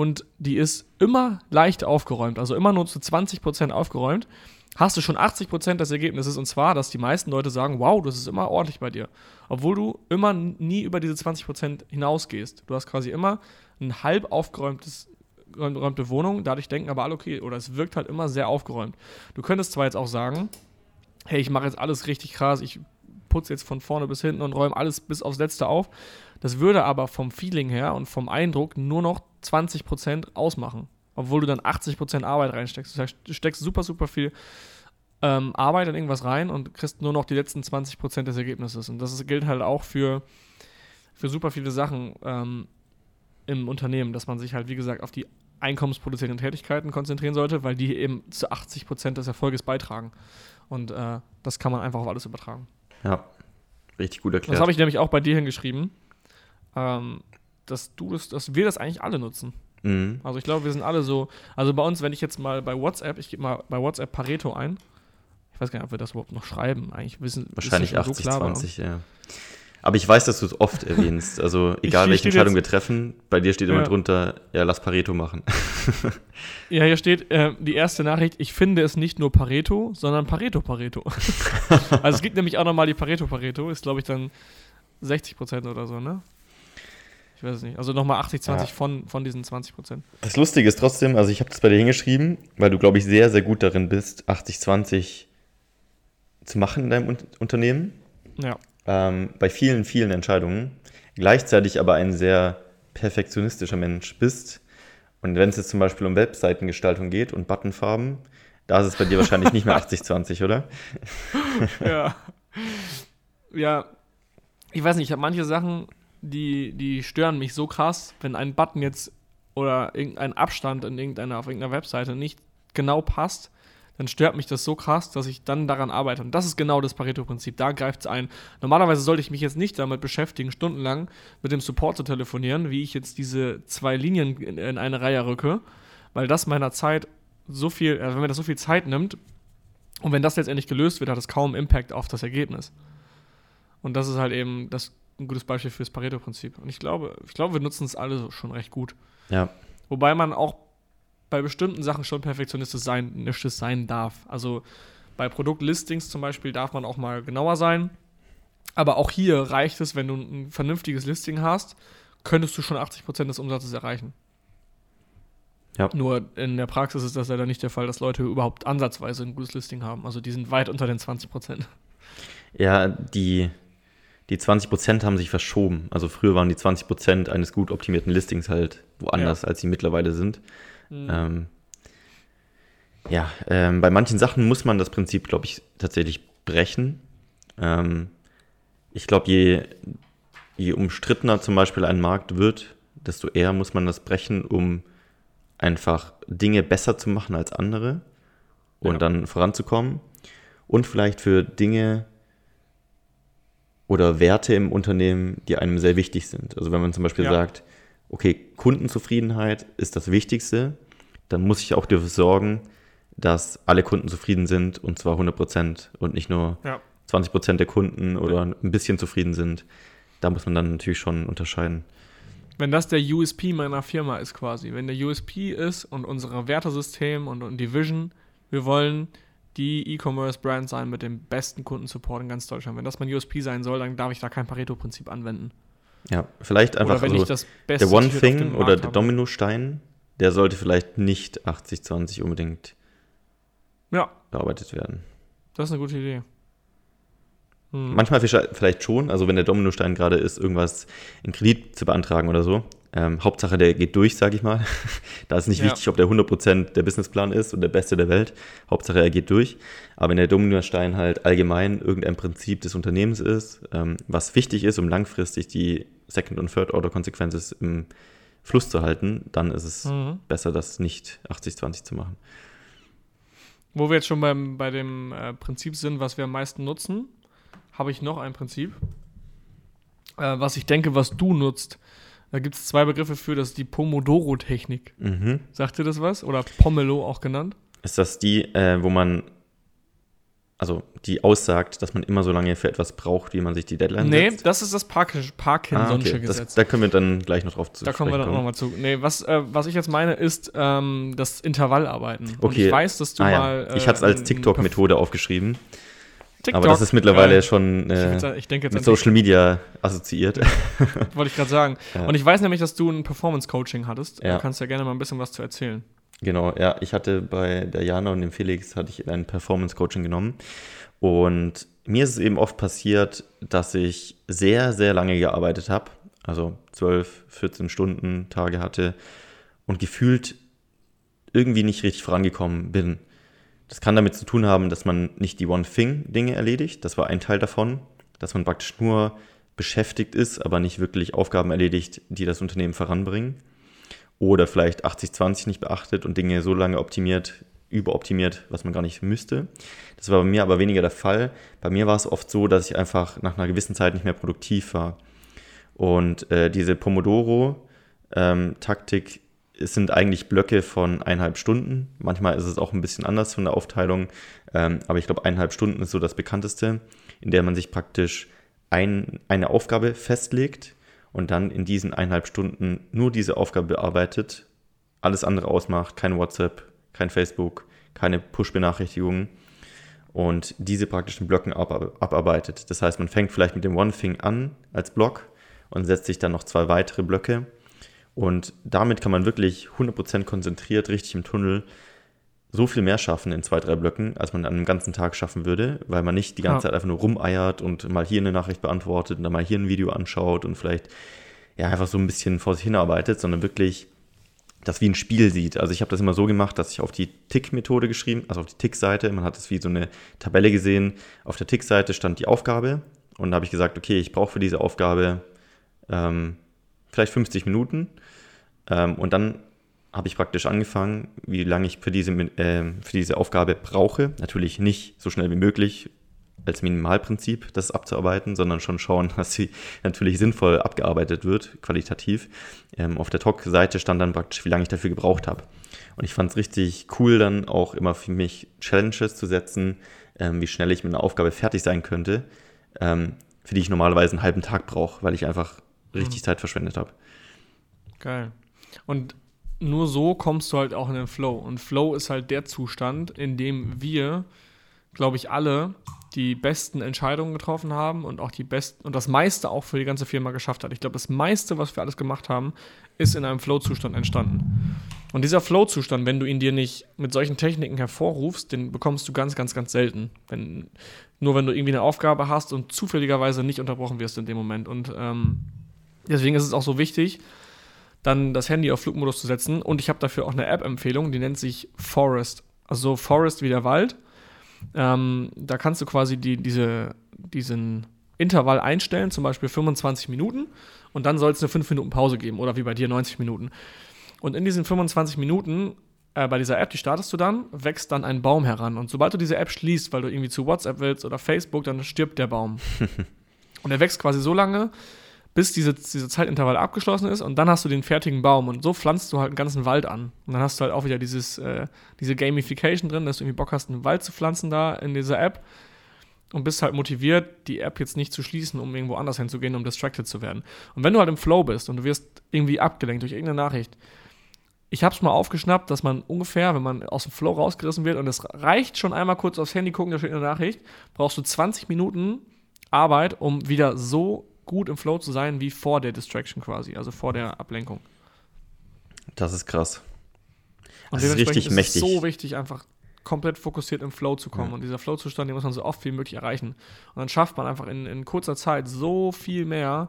und die ist immer leicht aufgeräumt, also immer nur zu 20% aufgeräumt, hast du schon 80% des Ergebnisses und zwar, dass die meisten Leute sagen, wow, das ist immer ordentlich bei dir. Obwohl du immer nie über diese 20% hinausgehst. Du hast quasi immer ein halb aufgeräumtes aufgeräumte Wohnung, dadurch denken aber alle, okay, oder es wirkt halt immer sehr aufgeräumt. Du könntest zwar jetzt auch sagen, hey, ich mache jetzt alles richtig krass, ich putze jetzt von vorne bis hinten und räume alles bis aufs Letzte auf. Das würde aber vom Feeling her und vom Eindruck nur noch 20% ausmachen obwohl du dann 80% Arbeit reinsteckst. Das heißt, du steckst super, super viel ähm, Arbeit in irgendwas rein und kriegst nur noch die letzten 20% des Ergebnisses. Und das gilt halt auch für, für super viele Sachen ähm, im Unternehmen, dass man sich halt, wie gesagt, auf die einkommensproduzierenden Tätigkeiten konzentrieren sollte, weil die eben zu 80% des Erfolges beitragen. Und äh, das kann man einfach auf alles übertragen. Ja, richtig gut erklärt. Das habe ich nämlich auch bei dir hingeschrieben, ähm, dass du das, dass wir das eigentlich alle nutzen. Mhm. Also ich glaube, wir sind alle so. Also bei uns, wenn ich jetzt mal bei WhatsApp, ich gebe mal bei WhatsApp Pareto ein. Ich weiß gar nicht, ob wir das überhaupt noch schreiben. Eigentlich wissen Wahrscheinlich 80, so 20, ja. Aber ich weiß, dass du es oft erwähnst. Also <laughs> egal, welche Entscheidung wir treffen, bei dir steht immer ja. drunter, ja, lass Pareto machen. <laughs> ja, hier steht äh, die erste Nachricht, ich finde es nicht nur Pareto, sondern Pareto Pareto. <laughs> also es gibt nämlich auch nochmal die Pareto Pareto, ist glaube ich dann 60 Prozent oder so, ne? Ich weiß es nicht. Also nochmal 80, 20 ja. von, von diesen 20 Prozent. Das Lustige ist trotzdem, also ich habe das bei dir hingeschrieben, weil du, glaube ich, sehr, sehr gut darin bist, 80, 20 zu machen in deinem Un Unternehmen. Ja. Ähm, bei vielen, vielen Entscheidungen. Gleichzeitig aber ein sehr perfektionistischer Mensch bist. Und wenn es jetzt zum Beispiel um Webseitengestaltung geht und Buttonfarben, da ist es bei dir wahrscheinlich nicht mehr 80, 20, <laughs> oder? ja. Ja. Ich weiß nicht, ich habe manche Sachen die, die stören mich so krass, wenn ein Button jetzt oder irgendein Abstand in irgendeiner, auf irgendeiner Webseite nicht genau passt, dann stört mich das so krass, dass ich dann daran arbeite. Und das ist genau das Pareto-Prinzip. Da greift es ein. Normalerweise sollte ich mich jetzt nicht damit beschäftigen, stundenlang mit dem Support zu telefonieren, wie ich jetzt diese zwei Linien in, in eine Reihe rücke, weil das meiner Zeit so viel, also wenn mir das so viel Zeit nimmt und wenn das letztendlich gelöst wird, hat es kaum Impact auf das Ergebnis. Und das ist halt eben das ein gutes Beispiel für das Pareto-Prinzip. Und ich glaube, ich glaube, wir nutzen es alle schon recht gut. Ja. Wobei man auch bei bestimmten Sachen schon perfektionistisch sein, sein darf. Also bei Produktlistings zum Beispiel darf man auch mal genauer sein. Aber auch hier reicht es, wenn du ein vernünftiges Listing hast, könntest du schon 80% des Umsatzes erreichen. Ja. Nur in der Praxis ist das leider nicht der Fall, dass Leute überhaupt ansatzweise ein gutes Listing haben. Also die sind weit unter den 20%. Ja, die, die 20% haben sich verschoben. Also früher waren die 20% eines gut optimierten Listings halt woanders, als sie mittlerweile sind. Mhm. Ähm, ja, ähm, bei manchen Sachen muss man das Prinzip, glaube ich, tatsächlich brechen. Ähm, ich glaube, je, je umstrittener zum Beispiel ein Markt wird, desto eher muss man das brechen, um einfach Dinge besser zu machen als andere und Ja. dann voranzukommen. Und vielleicht für Dinge oder Werte im Unternehmen, die einem sehr wichtig sind. Also wenn man zum Beispiel Ja. sagt, okay, Kundenzufriedenheit ist das Wichtigste, dann muss ich auch dafür sorgen, dass alle Kunden zufrieden sind und zwar 100 Prozent und nicht nur Ja. 20 Prozent der Kunden oder ein bisschen zufrieden sind. Da muss man dann natürlich schon unterscheiden. Wenn das der USP meiner Firma ist quasi, wenn der USP ist und unser Wertesystem und, und die Vision, wir wollen die E-Commerce-Brand sein mit dem besten Kundensupport in ganz Deutschland. Wenn das mein USP sein soll, dann darf ich da kein Pareto-Prinzip anwenden. Ja, vielleicht einfach Oder wenn so ich das beste der One dem Thing oder der. Dominostein, der sollte vielleicht nicht 80-20 unbedingt Ja, bearbeitet werden. das ist eine gute Idee. Hm. Manchmal vielleicht schon, also wenn der Dominostein gerade ist, irgendwas in Kredit zu beantragen oder so. Ähm, Hauptsache, der geht durch, sage ich mal. <laughs> da ist nicht Ja. wichtig, ob der 100% der Businessplan ist und der beste der Welt. Hauptsache, er geht durch. Aber wenn der Dominostein halt allgemein irgendein Prinzip des Unternehmens ist, ähm, was wichtig ist, um langfristig die Second- und Third-Order-Consequences im Fluss zu halten, dann ist es Mhm. besser, das nicht 80-20 zu machen. Wo wir jetzt schon beim, bei dem äh, Prinzip sind, was wir am meisten nutzen, habe ich noch ein Prinzip, äh, was ich denke, was du nutzt. Da gibt es zwei Begriffe für, das ist die Pomodoro-Technik. Mhm. Sagt dir das was? Oder Pomelo auch genannt? Ist das die, äh, wo man, also die aussagt, dass man immer so lange für etwas braucht, wie man sich die Deadline Nee, setzt? das ist das Parkin Ah, Parkinson'sche okay. das, Gesetz. da können wir dann gleich noch drauf zu da kommen wir dann nochmal zu. Nee, was, äh, was ich jetzt meine, ist ähm, das Intervallarbeiten. Und Okay. ich weiß, dass du ah, mal. ja. Ich hatte es als ein- TikTok-Methode aufgeschrieben, TikTok, aber das ist mittlerweile äh, schon ich, äh, würd- ich denke jetzt mit Social Media assoziiert. <laughs> Wollte ich gerade sagen. Ja. Und ich weiß nämlich, dass du ein Performance-Coaching hattest. Ja. Du kannst ja gerne mal ein bisschen was zu erzählen. Genau, ja, ich hatte bei der Jana und dem Felix hatte ich ein Performance-Coaching genommen und mir ist es eben oft passiert, dass ich sehr, sehr lange gearbeitet habe, also 12, 14 Stunden Tage hatte und gefühlt irgendwie nicht richtig vorangekommen bin. Das kann damit zu tun haben, dass man nicht die One-Thing-Dinge erledigt, das war ein Teil davon, dass man praktisch nur beschäftigt ist, aber nicht wirklich Aufgaben erledigt, die das Unternehmen voranbringen oder vielleicht 80-20 nicht beachtet und Dinge so lange optimiert, überoptimiert, was man gar nicht müsste. Das war bei mir aber weniger der Fall. Bei mir war es oft so, dass ich einfach nach einer gewissen Zeit nicht mehr produktiv war. Und äh, diese Pomodoro-Taktik es sind eigentlich Blöcke von eineinhalb Stunden. Manchmal ist es auch ein bisschen anders von der Aufteilung, ähm, aber ich glaube, eineinhalb Stunden ist so das bekannteste, in der man sich praktisch ein, eine Aufgabe festlegt und dann in diesen eineinhalb Stunden nur diese Aufgabe bearbeitet, alles andere ausmacht, kein WhatsApp, kein Facebook, keine Push-Benachrichtigungen und diese praktischen Blöcken ab, abarbeitet. Das heißt, man fängt vielleicht mit dem One Thing an als Block und setzt sich dann noch zwei weitere Blöcke und damit kann man wirklich 100% konzentriert, richtig im Tunnel, so viel mehr schaffen in zwei, drei Blöcken, als man an einem ganzen Tag schaffen würde, weil man nicht die ganze Ja. Zeit einfach nur rumeiert und mal hier eine Nachricht beantwortet und dann mal hier ein Video anschaut und vielleicht ja einfach so ein bisschen vor sich hinarbeitet, sondern wirklich das wie ein Spiel sieht. Also ich habe das immer so gemacht, dass ich auf die Tick-Methode geschrieben, also auf die Tick-Seite, man hat es wie so eine Tabelle gesehen, auf der Tick-Seite stand die Aufgabe und da habe ich gesagt, okay, ich brauche für diese Aufgabe ähm, vielleicht 50 Minuten ähm, und dann habe ich praktisch angefangen, wie lange ich für diese, ähm, für diese Aufgabe brauche. Natürlich nicht so schnell wie möglich als Minimalprinzip das abzuarbeiten, sondern schon schauen, <laughs> dass sie natürlich sinnvoll abgearbeitet wird, qualitativ. Ähm, auf der Talk-Seite stand dann praktisch, wie lange ich dafür gebraucht habe. Und ich fand es richtig cool, dann auch immer für mich Challenges zu setzen, ähm, wie schnell ich mit einer Aufgabe fertig sein könnte, ähm, für die ich normalerweise einen halben Tag brauche, weil ich einfach richtig Zeit verschwendet habe. Geil. Und nur so kommst du halt auch in den Flow. Und Flow ist halt der Zustand, in dem wir glaube ich, alle die besten Entscheidungen getroffen haben und auch die besten und das meiste auch für die ganze Firma geschafft hat. Ich glaube, das meiste, was wir alles gemacht haben, ist in einem Flow-Zustand entstanden. Und dieser Flow-Zustand, wenn du ihn dir nicht mit solchen Techniken hervorrufst, den bekommst du ganz, ganz, ganz selten. Wenn, nur wenn du irgendwie eine Aufgabe hast und zufälligerweise nicht unterbrochen wirst in dem Moment. Und ähm, deswegen ist es auch so wichtig, dann das Handy auf Flugmodus zu setzen. Und ich habe dafür auch eine App-Empfehlung, die nennt sich Forest. Also Forest wie der Wald. Ähm, da kannst du quasi die, diese, diesen Intervall einstellen, zum Beispiel 25 Minuten. Und dann soll es eine 5 Minuten Pause geben oder wie bei dir 90 Minuten. Und in diesen 25 Minuten äh, bei dieser App, die startest du dann, wächst dann ein Baum heran. Und sobald du diese App schließt, weil du irgendwie zu WhatsApp willst oder Facebook, dann stirbt der Baum. <laughs> und er wächst quasi so lange, bis diese, diese Zeitintervall abgeschlossen ist und dann hast du den fertigen Baum und so pflanzt du halt einen ganzen Wald an. Und dann hast du halt auch wieder dieses, äh, diese Gamification drin, dass du irgendwie Bock hast, einen Wald zu pflanzen da in dieser App und bist halt motiviert, die App jetzt nicht zu schließen, um irgendwo anders hinzugehen, um distracted zu werden. Und wenn du halt im Flow bist und du wirst irgendwie abgelenkt durch irgendeine Nachricht, ich habe es mal aufgeschnappt, dass man ungefähr, wenn man aus dem Flow rausgerissen wird und es reicht schon einmal kurz aufs Handy gucken, da steht eine Nachricht, brauchst du 20 Minuten Arbeit, um wieder so gut im Flow zu sein wie vor der Distraction quasi, also vor der Ablenkung. Das ist krass. Und das ist richtig ist mächtig. Es so wichtig, einfach komplett fokussiert im Flow zu kommen. Ja. Und dieser Flow-Zustand, den muss man so oft wie möglich erreichen. Und dann schafft man einfach in, in kurzer Zeit so viel mehr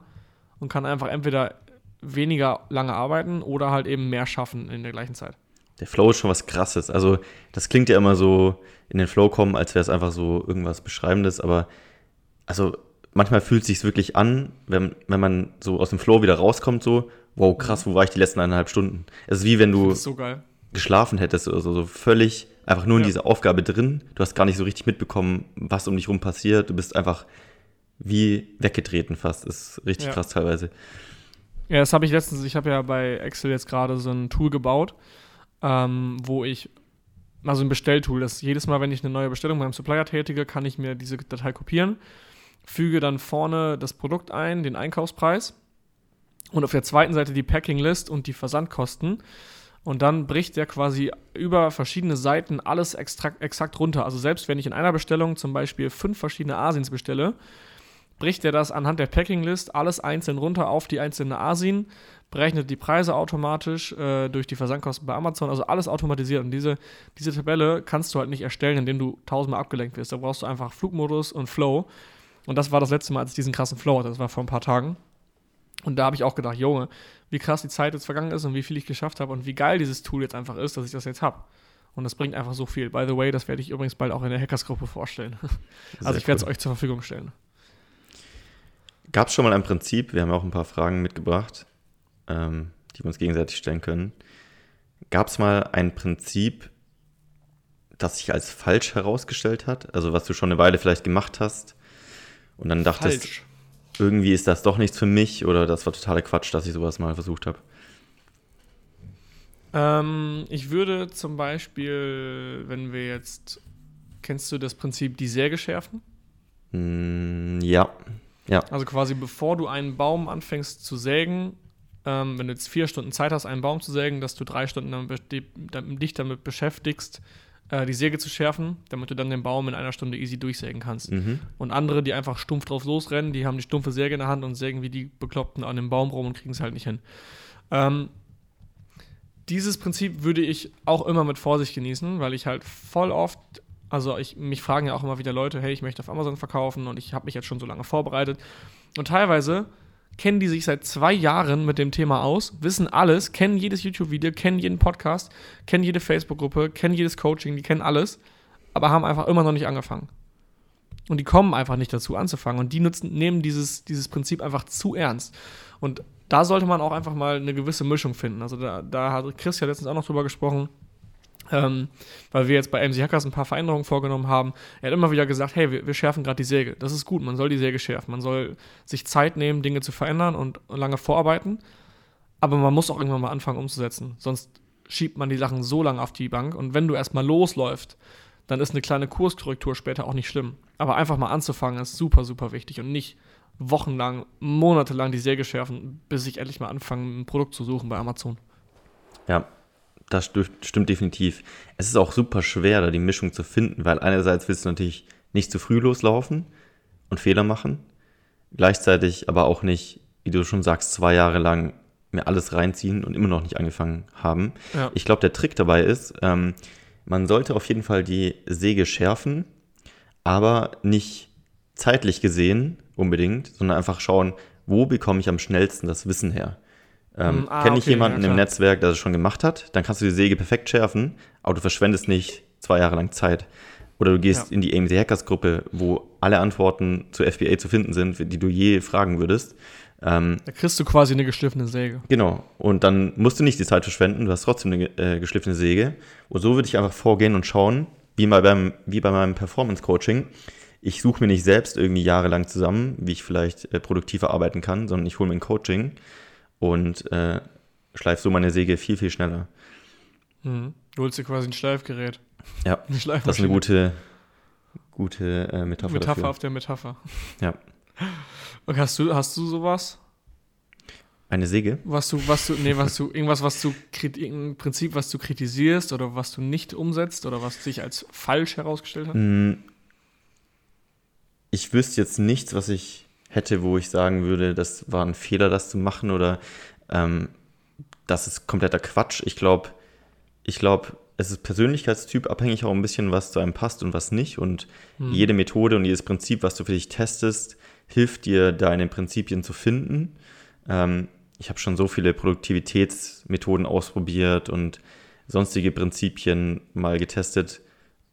und kann einfach entweder weniger lange arbeiten oder halt eben mehr schaffen in der gleichen Zeit. Der Flow ist schon was krasses. Also, das klingt ja immer so in den Flow kommen, als wäre es einfach so irgendwas Beschreibendes, aber also manchmal fühlt es sich wirklich an, wenn, wenn man so aus dem Flow wieder rauskommt, so, wow, krass, wo war ich die letzten eineinhalb Stunden? Es ist wie wenn du so geschlafen hättest oder so, so völlig einfach nur in ja. dieser Aufgabe drin. Du hast gar nicht so richtig mitbekommen, was um dich rum passiert. Du bist einfach wie weggetreten fast. Das ist richtig ja. krass teilweise. Ja, das habe ich letztens, ich habe ja bei Excel jetzt gerade so ein Tool gebaut, ähm, wo ich, also ein Bestelltool, das jedes Mal, wenn ich eine neue Bestellung beim Supplier tätige, kann ich mir diese Datei kopieren füge dann vorne das Produkt ein, den Einkaufspreis und auf der zweiten Seite die Packing List und die Versandkosten. Und dann bricht der quasi über verschiedene Seiten alles extrakt, exakt runter. Also selbst wenn ich in einer Bestellung zum Beispiel fünf verschiedene Asins bestelle, bricht er das anhand der Packing List alles einzeln runter auf die einzelnen Asien, berechnet die Preise automatisch äh, durch die Versandkosten bei Amazon, also alles automatisiert. Und diese, diese Tabelle kannst du halt nicht erstellen, indem du tausendmal abgelenkt wirst. Da brauchst du einfach Flugmodus und Flow. Und das war das letzte Mal, als ich diesen krassen Flow hatte. Das war vor ein paar Tagen. Und da habe ich auch gedacht, Junge, wie krass die Zeit jetzt vergangen ist und wie viel ich geschafft habe und wie geil dieses Tool jetzt einfach ist, dass ich das jetzt habe. Und das bringt einfach so viel. By the way, das werde ich übrigens bald auch in der Hackersgruppe vorstellen. <laughs> Sehr also ich werde es euch zur Verfügung stellen. Gab es schon mal ein Prinzip, wir haben auch ein paar Fragen mitgebracht, ähm, die wir uns gegenseitig stellen können. Gab es mal ein Prinzip, das sich als falsch herausgestellt hat? Also was du schon eine Weile vielleicht gemacht hast, und dann dachtest, Falsch. irgendwie ist das doch nichts für mich oder das war totaler Quatsch, dass ich sowas mal versucht habe? Ähm, ich würde zum Beispiel, wenn wir jetzt, kennst du das Prinzip die Säge schärfen? Mm, ja. ja. Also quasi bevor du einen Baum anfängst zu sägen, ähm, wenn du jetzt vier Stunden Zeit hast, einen Baum zu sägen, dass du drei Stunden dich damit beschäftigst, äh, die Säge zu schärfen, damit du dann den Baum in einer Stunde easy durchsägen kannst. Mhm. Und andere, die einfach stumpf drauf losrennen, die haben die stumpfe Säge in der Hand und sägen wie die Bekloppten an dem Baum rum und kriegen es halt nicht hin. Ähm, dieses Prinzip würde ich auch immer mit Vorsicht genießen, weil ich halt voll oft, also ich, mich fragen ja auch immer wieder Leute, hey, ich möchte auf Amazon verkaufen und ich habe mich jetzt schon so lange vorbereitet. Und teilweise kennen die sich seit zwei Jahren mit dem Thema aus, wissen alles, kennen jedes YouTube-Video, kennen jeden Podcast, kennen jede Facebook-Gruppe, kennen jedes Coaching, die kennen alles, aber haben einfach immer noch nicht angefangen. Und die kommen einfach nicht dazu anzufangen. Und die nutzen, nehmen dieses, dieses Prinzip einfach zu ernst. Und da sollte man auch einfach mal eine gewisse Mischung finden. Also da, da hat Chris ja letztens auch noch drüber gesprochen ähm, weil wir jetzt bei MC Hackers ein paar Veränderungen vorgenommen haben. Er hat immer wieder gesagt, hey, wir, wir schärfen gerade die Säge. Das ist gut, man soll die Säge schärfen. Man soll sich Zeit nehmen, Dinge zu verändern und lange vorarbeiten. Aber man muss auch irgendwann mal anfangen umzusetzen. Sonst schiebt man die Sachen so lange auf die Bank. Und wenn du erstmal losläufst, dann ist eine kleine Kurskorrektur später auch nicht schlimm. Aber einfach mal anzufangen ist super, super wichtig und nicht wochenlang, monatelang die Säge schärfen, bis ich endlich mal anfange, ein Produkt zu suchen bei Amazon. Ja, das stimmt definitiv. Es ist auch super schwer, da die Mischung zu finden, weil einerseits willst du natürlich nicht zu früh loslaufen und Fehler machen, gleichzeitig aber auch nicht, wie du schon sagst, zwei Jahre lang mir alles reinziehen und immer noch nicht angefangen haben. Ja. Ich glaube, der Trick dabei ist, ähm, man sollte auf jeden Fall die Säge schärfen, aber nicht zeitlich gesehen unbedingt, sondern einfach schauen, wo bekomme ich am schnellsten das Wissen her. Ähm, hm, ah, Kenne ich okay, jemanden ja, im Netzwerk, der das schon gemacht hat, dann kannst du die Säge perfekt schärfen, aber du verschwendest nicht zwei Jahre lang Zeit. Oder du gehst ja. in die AMC Hackers Gruppe, wo alle Antworten zu FBA zu finden sind, die du je fragen würdest. Ähm, da kriegst du quasi eine geschliffene Säge. Genau. Und dann musst du nicht die Zeit verschwenden, du hast trotzdem eine äh, geschliffene Säge. Und so würde ich einfach vorgehen und schauen, wie, mal beim, wie bei meinem Performance-Coaching. Ich suche mir nicht selbst irgendwie jahrelang zusammen, wie ich vielleicht äh, produktiver arbeiten kann, sondern ich hole mir ein Coaching und äh, schleife so meine Säge viel, viel schneller. Mhm. Du holst dir quasi ein Schleifgerät. Ja, das ist eine gute, gute äh, Metapher. Metapher dafür. auf der Metapher. Ja. Okay, hast du, hast du sowas? Eine Säge? Was du, was du, nee, was du, irgendwas, was du, im Prinzip, was du kritisierst oder was du nicht umsetzt oder was sich als falsch herausgestellt hat? Mm. Ich wüsste jetzt nichts, was ich hätte, wo ich sagen würde, das war ein Fehler, das zu machen oder ähm, das ist kompletter Quatsch. Ich glaube, ich glaube, es ist Persönlichkeitstyp abhängig auch ein bisschen, was zu einem passt und was nicht. Und hm. jede Methode und jedes Prinzip, was du für dich testest, hilft dir, deine Prinzipien zu finden. Ähm, ich habe schon so viele Produktivitätsmethoden ausprobiert und sonstige Prinzipien mal getestet.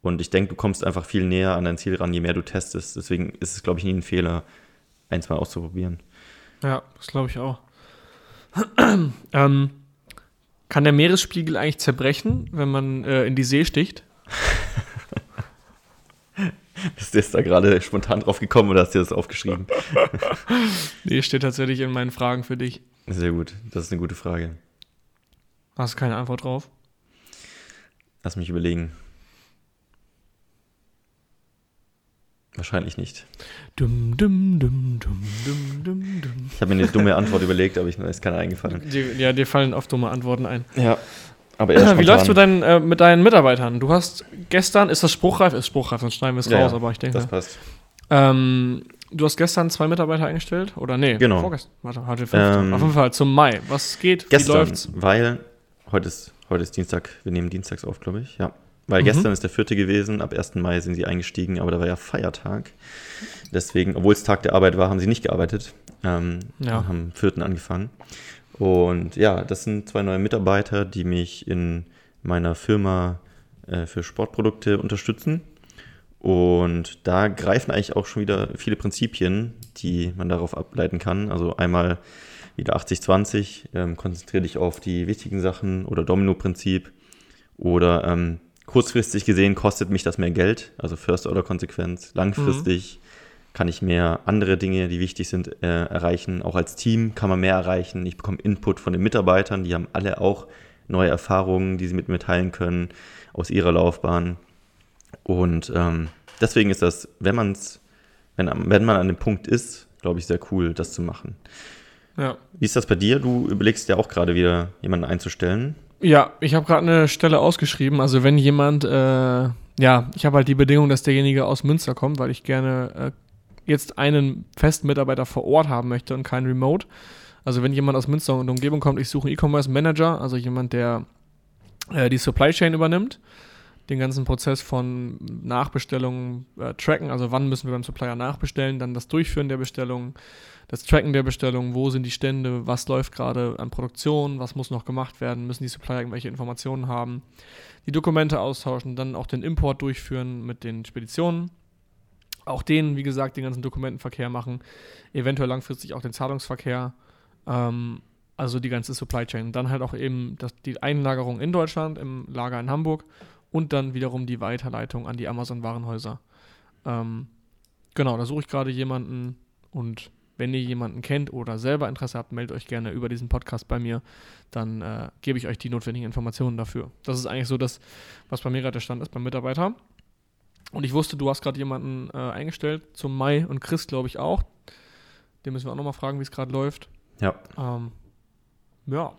Und ich denke, du kommst einfach viel näher an dein Ziel ran, je mehr du testest. Deswegen ist es, glaube ich, nie ein Fehler, eins mal auszuprobieren. Ja, das glaube ich auch. <clears throat> ähm, kann der Meeresspiegel eigentlich zerbrechen, wenn man äh, in die See sticht? <laughs> Du jetzt da gerade spontan drauf gekommen oder hast du das aufgeschrieben? <laughs> nee, steht tatsächlich in meinen Fragen für dich. Sehr gut, das ist eine gute Frage. Hast du keine Antwort drauf? Lass mich überlegen. Wahrscheinlich nicht. Dum, dum, dum, ich habe mir eine dumme Antwort überlegt, aber ich, mir ist keine eingefallen. Die, ja, dir fallen oft dumme Antworten ein. Ja. Aber eher <clears throat> Wie läufst du denn äh, mit deinen Mitarbeitern? Du hast gestern, ist das spruchreif? Ist spruchreif, sonst schneiden wir es ja, raus, aber ich denke. Das passt. Ähm, du hast gestern zwei Mitarbeiter eingestellt? Oder nee? Genau. Vorgestern. Warte, heute ähm, Auf jeden Fall zum Mai. Was geht? Gestern, Wie läuft's? Weil heute ist, heute ist Dienstag, wir nehmen dienstags auf, glaube ich, ja. Weil mhm. gestern ist der vierte gewesen, ab 1. Mai sind sie eingestiegen, aber da war ja Feiertag. Deswegen, obwohl es Tag der Arbeit war, haben sie nicht gearbeitet. Ähm, ja. Haben am vierten angefangen. Und ja, das sind zwei neue Mitarbeiter, die mich in meiner Firma äh, für Sportprodukte unterstützen. Und da greifen eigentlich auch schon wieder viele Prinzipien, die man darauf ableiten kann. Also einmal wieder 80-20, ähm, konzentriere dich auf die wichtigen Sachen oder Domino-Prinzip oder ähm, kurzfristig gesehen kostet mich das mehr Geld, also First-Order-Konsequenz. Langfristig mhm. kann ich mehr andere Dinge, die wichtig sind, äh, erreichen. Auch als Team kann man mehr erreichen. Ich bekomme Input von den Mitarbeitern, die haben alle auch neue Erfahrungen, die sie mit mir teilen können aus ihrer Laufbahn. Und ähm, deswegen ist das, wenn man es, wenn, wenn man an dem Punkt ist, glaube ich, sehr cool, das zu machen. Ja. Wie ist das bei dir? Du überlegst ja auch gerade wieder, jemanden einzustellen. Ja, ich habe gerade eine Stelle ausgeschrieben. Also wenn jemand, äh, ja, ich habe halt die Bedingung, dass derjenige aus Münster kommt, weil ich gerne äh, jetzt einen festen Mitarbeiter vor Ort haben möchte und keinen Remote. Also wenn jemand aus Münster und Umgebung kommt, ich suche einen E-Commerce Manager, also jemand, der äh, die Supply Chain übernimmt, den ganzen Prozess von Nachbestellungen äh, tracken, also wann müssen wir beim Supplier nachbestellen, dann das Durchführen der Bestellung, das Tracken der Bestellung, wo sind die Stände, was läuft gerade an Produktion, was muss noch gemacht werden, müssen die Supplier irgendwelche Informationen haben, die Dokumente austauschen, dann auch den Import durchführen mit den Speditionen, auch denen, wie gesagt, den ganzen Dokumentenverkehr machen, eventuell langfristig auch den Zahlungsverkehr, ähm, also die ganze Supply Chain. Dann halt auch eben das, die Einlagerung in Deutschland, im Lager in Hamburg und dann wiederum die Weiterleitung an die Amazon-Warenhäuser. Ähm, genau, da suche ich gerade jemanden und wenn ihr jemanden kennt oder selber Interesse habt, meldet euch gerne über diesen Podcast bei mir. Dann äh, gebe ich euch die notwendigen Informationen dafür. Das ist eigentlich so das, was bei mir gerade der Stand ist beim Mitarbeiter. Und ich wusste, du hast gerade jemanden äh, eingestellt zum Mai und Chris, glaube ich, auch. Den müssen wir auch nochmal fragen, wie es gerade läuft. Ja. Ähm, ja.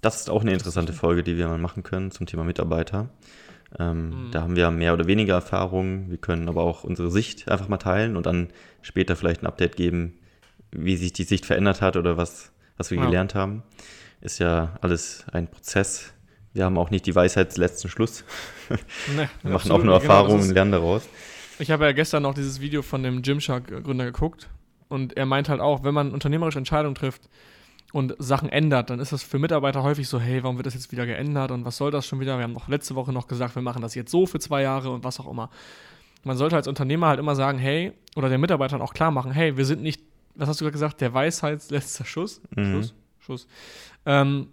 das ist auch eine interessante Folge, die wir mal machen können zum Thema Mitarbeiter. Ähm, mhm. Da haben wir mehr oder weniger Erfahrung. Wir können aber auch unsere Sicht einfach mal teilen und dann später vielleicht ein Update geben, wie sich die Sicht verändert hat oder was, was wir ja. gelernt haben. Ist ja alles ein Prozess. Wir haben auch nicht die Weisheit letzten Schluss. <laughs> Nee, wir machen auch nur genau, Erfahrungen genau, und lernen daraus. Ich habe ja gestern noch dieses Video von dem Gymshark-Gründer geguckt und er meint halt auch, wenn man unternehmerische Entscheidungen trifft, und Sachen ändert, dann ist das für Mitarbeiter häufig so, hey, warum wird das jetzt wieder geändert und was soll das schon wieder? Wir haben noch letzte Woche noch gesagt, wir machen das jetzt so für zwei Jahre und was auch immer. Man sollte als Unternehmer halt immer sagen, hey, oder den Mitarbeitern auch klar machen, hey, wir sind nicht, was hast du gerade gesagt, der Weisheitsletzter Schuss? Mhm. Schuss? Schuss. Ähm,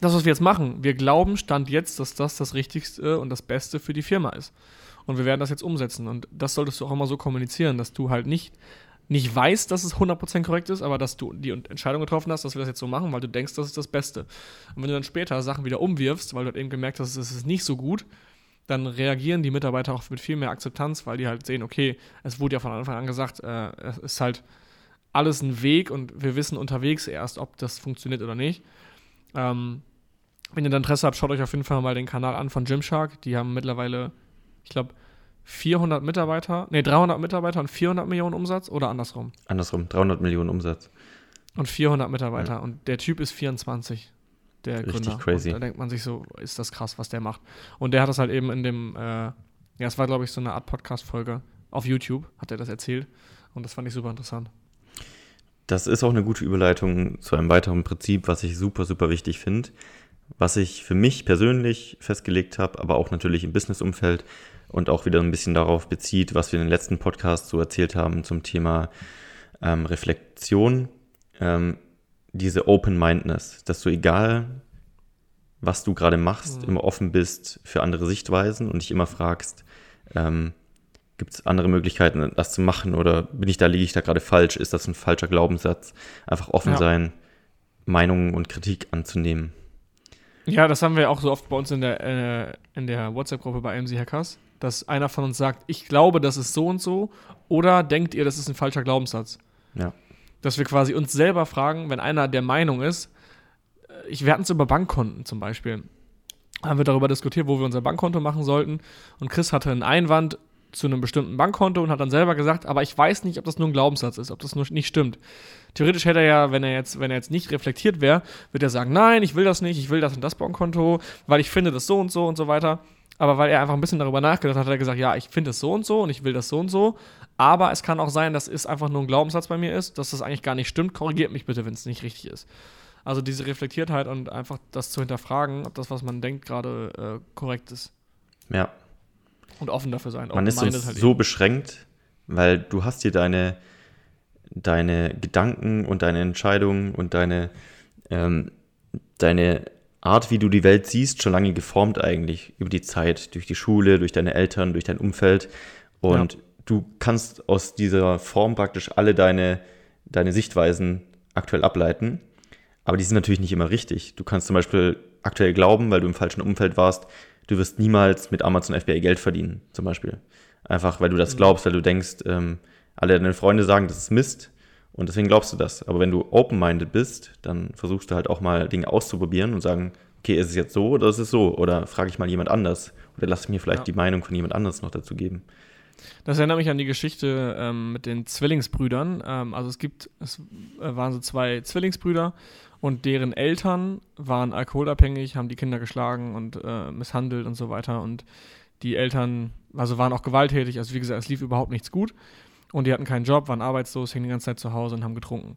das, was wir jetzt machen, wir glauben, Stand jetzt, dass das das Richtigste und das Beste für die Firma ist. Und wir werden das jetzt umsetzen. Und das solltest du auch immer so kommunizieren, dass du halt nicht nicht weißt, dass es 100% korrekt ist, aber dass du die Entscheidung getroffen hast, dass wir das jetzt so machen, weil du denkst, das ist das Beste. Und wenn du dann später Sachen wieder umwirfst, weil du halt eben gemerkt hast, es ist nicht so gut, dann reagieren die Mitarbeiter auch mit viel mehr Akzeptanz, weil die halt sehen, okay, es wurde ja von Anfang an gesagt, äh, es ist halt alles ein Weg und wir wissen unterwegs erst, ob das funktioniert oder nicht. Ähm, wenn ihr dann Interesse habt, schaut euch auf jeden Fall mal den Kanal an von Gymshark. Die haben mittlerweile, ich glaube, 400 Mitarbeiter, nee, 300 Mitarbeiter und 400 Millionen Umsatz oder andersrum? Andersrum, 300 Millionen Umsatz. Und 400 Mitarbeiter. Ja. Und der Typ ist 24, der Richtig Gründer. crazy. Und da denkt man sich so, ist das krass, was der macht. Und der hat das halt eben in dem, äh, ja, es war, glaube ich, so eine Art Podcast-Folge auf YouTube, hat er das erzählt. Und das fand ich super interessant. Das ist auch eine gute Überleitung zu einem weiteren Prinzip, was ich super, super wichtig finde. Was ich für mich persönlich festgelegt habe, aber auch natürlich im Business-Umfeld, und auch wieder ein bisschen darauf bezieht, was wir in den letzten Podcasts so erzählt haben zum Thema ähm, Reflexion, ähm, diese Open-Mindedness, dass du egal, was du gerade machst, mhm. immer offen bist für andere Sichtweisen und dich immer fragst, ähm, gibt es andere Möglichkeiten, das zu machen oder bin ich da, liege ich da gerade falsch, ist das ein falscher Glaubenssatz? Einfach offen ja. sein, Meinungen und Kritik anzunehmen. Ja, das haben wir auch so oft bei uns in der, äh, in der WhatsApp-Gruppe bei MC Hackers, dass einer von uns sagt, ich glaube, das ist so und so, oder denkt ihr, das ist ein falscher Glaubenssatz? Ja. Dass wir quasi uns selber fragen, wenn einer der Meinung ist, äh, ich, hatten es über Bankkonten zum Beispiel, haben wir darüber diskutiert, wo wir unser Bankkonto machen sollten. Und Chris hatte einen Einwand zu einem bestimmten Bankkonto und hat dann selber gesagt, aber ich weiß nicht, ob das nur ein Glaubenssatz ist, ob das nur nicht stimmt. Theoretisch hätte er ja, wenn er jetzt, wenn er jetzt nicht reflektiert wäre, würde er sagen, nein, ich will das nicht, ich will das und das Bankkonto, weil ich finde das so und so und so weiter. Aber weil er einfach ein bisschen darüber nachgedacht hat, hat er gesagt, ja, ich finde es so und so und ich will das so und so. Aber es kann auch sein, dass es einfach nur ein Glaubenssatz bei mir ist, dass das eigentlich gar nicht stimmt. Korrigiert mich bitte, wenn es nicht richtig ist. Also diese Reflektiertheit und einfach das zu hinterfragen, ob das, was man denkt, gerade äh, korrekt ist. Ja. Und offen dafür sein. Man ist uns halt so eben. beschränkt, weil du hast dir deine, deine Gedanken und deine Entscheidungen und deine, ähm, deine Art, wie du die Welt siehst, schon lange geformt eigentlich über die Zeit, durch die Schule, durch deine Eltern, durch dein Umfeld. Und ja. du kannst aus dieser Form praktisch alle deine, deine Sichtweisen aktuell ableiten. Aber die sind natürlich nicht immer richtig. Du kannst zum Beispiel aktuell glauben, weil du im falschen Umfeld warst, du wirst niemals mit Amazon FBA Geld verdienen, zum Beispiel. Einfach, weil du das mhm. glaubst, weil du denkst, ähm, alle deine Freunde sagen, das ist Mist. Und deswegen glaubst du das. Aber wenn du open-minded bist, dann versuchst du halt auch mal Dinge auszuprobieren und sagen, okay, ist es jetzt so oder ist es so? Oder frage ich mal jemand anders? Oder lasse ich mir vielleicht ja. die Meinung von jemand anders noch dazu geben? Das erinnert mich an die Geschichte ähm, mit den Zwillingsbrüdern. Ähm, also es gibt, es äh, waren so zwei Zwillingsbrüder und deren Eltern waren alkoholabhängig, haben die Kinder geschlagen und äh, misshandelt und so weiter. Und die Eltern, also waren auch gewalttätig. Also wie gesagt, es lief überhaupt nichts gut. Und die hatten keinen Job, waren arbeitslos, hingen die ganze Zeit zu Hause und haben getrunken.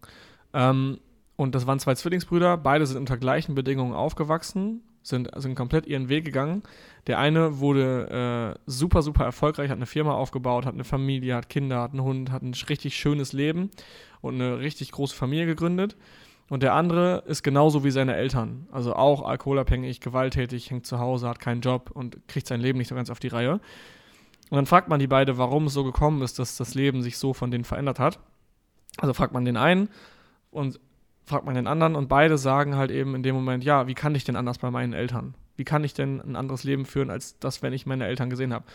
Ähm, und das waren zwei Zwillingsbrüder, beide sind unter gleichen Bedingungen aufgewachsen, sind, sind komplett ihren Weg gegangen. Der eine wurde äh, super, super erfolgreich, hat eine Firma aufgebaut, hat eine Familie, hat Kinder, hat einen Hund, hat ein richtig schönes Leben und eine richtig große Familie gegründet. Und der andere ist genauso wie seine Eltern. Also auch alkoholabhängig, gewalttätig, hängt zu Hause, hat keinen Job und kriegt sein Leben nicht so ganz auf die Reihe. Und dann fragt man die beide, warum es so gekommen ist, dass das Leben sich so von denen verändert hat. Also fragt man den einen und fragt man den anderen und beide sagen halt eben in dem Moment, ja, wie kann ich denn anders bei meinen Eltern? Wie kann ich denn ein anderes Leben führen, als das, wenn ich meine Eltern gesehen habe?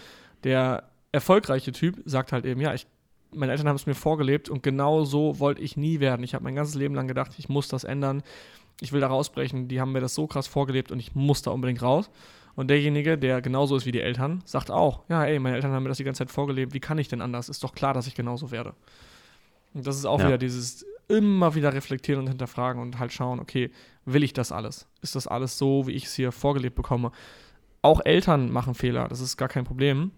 Der erfolgreiche Typ sagt halt eben, ja, ich, meine Eltern haben es mir vorgelebt und genau so wollte ich nie werden. Ich habe mein ganzes Leben lang gedacht, ich muss das ändern. ich will da rausbrechen, die haben mir das so krass vorgelebt und ich muss da unbedingt raus. Und derjenige, der genauso ist wie die Eltern, sagt auch, ja, ey, meine Eltern haben mir das die ganze Zeit vorgelebt, wie kann ich denn anders? Ist doch klar, dass ich genauso werde. Und das ist auch ja. wieder dieses immer wieder reflektieren und hinterfragen und halt schauen, okay, will ich das alles? Ist das alles so, wie ich es hier vorgelebt bekomme? Auch Eltern machen Fehler, das ist gar kein Problem.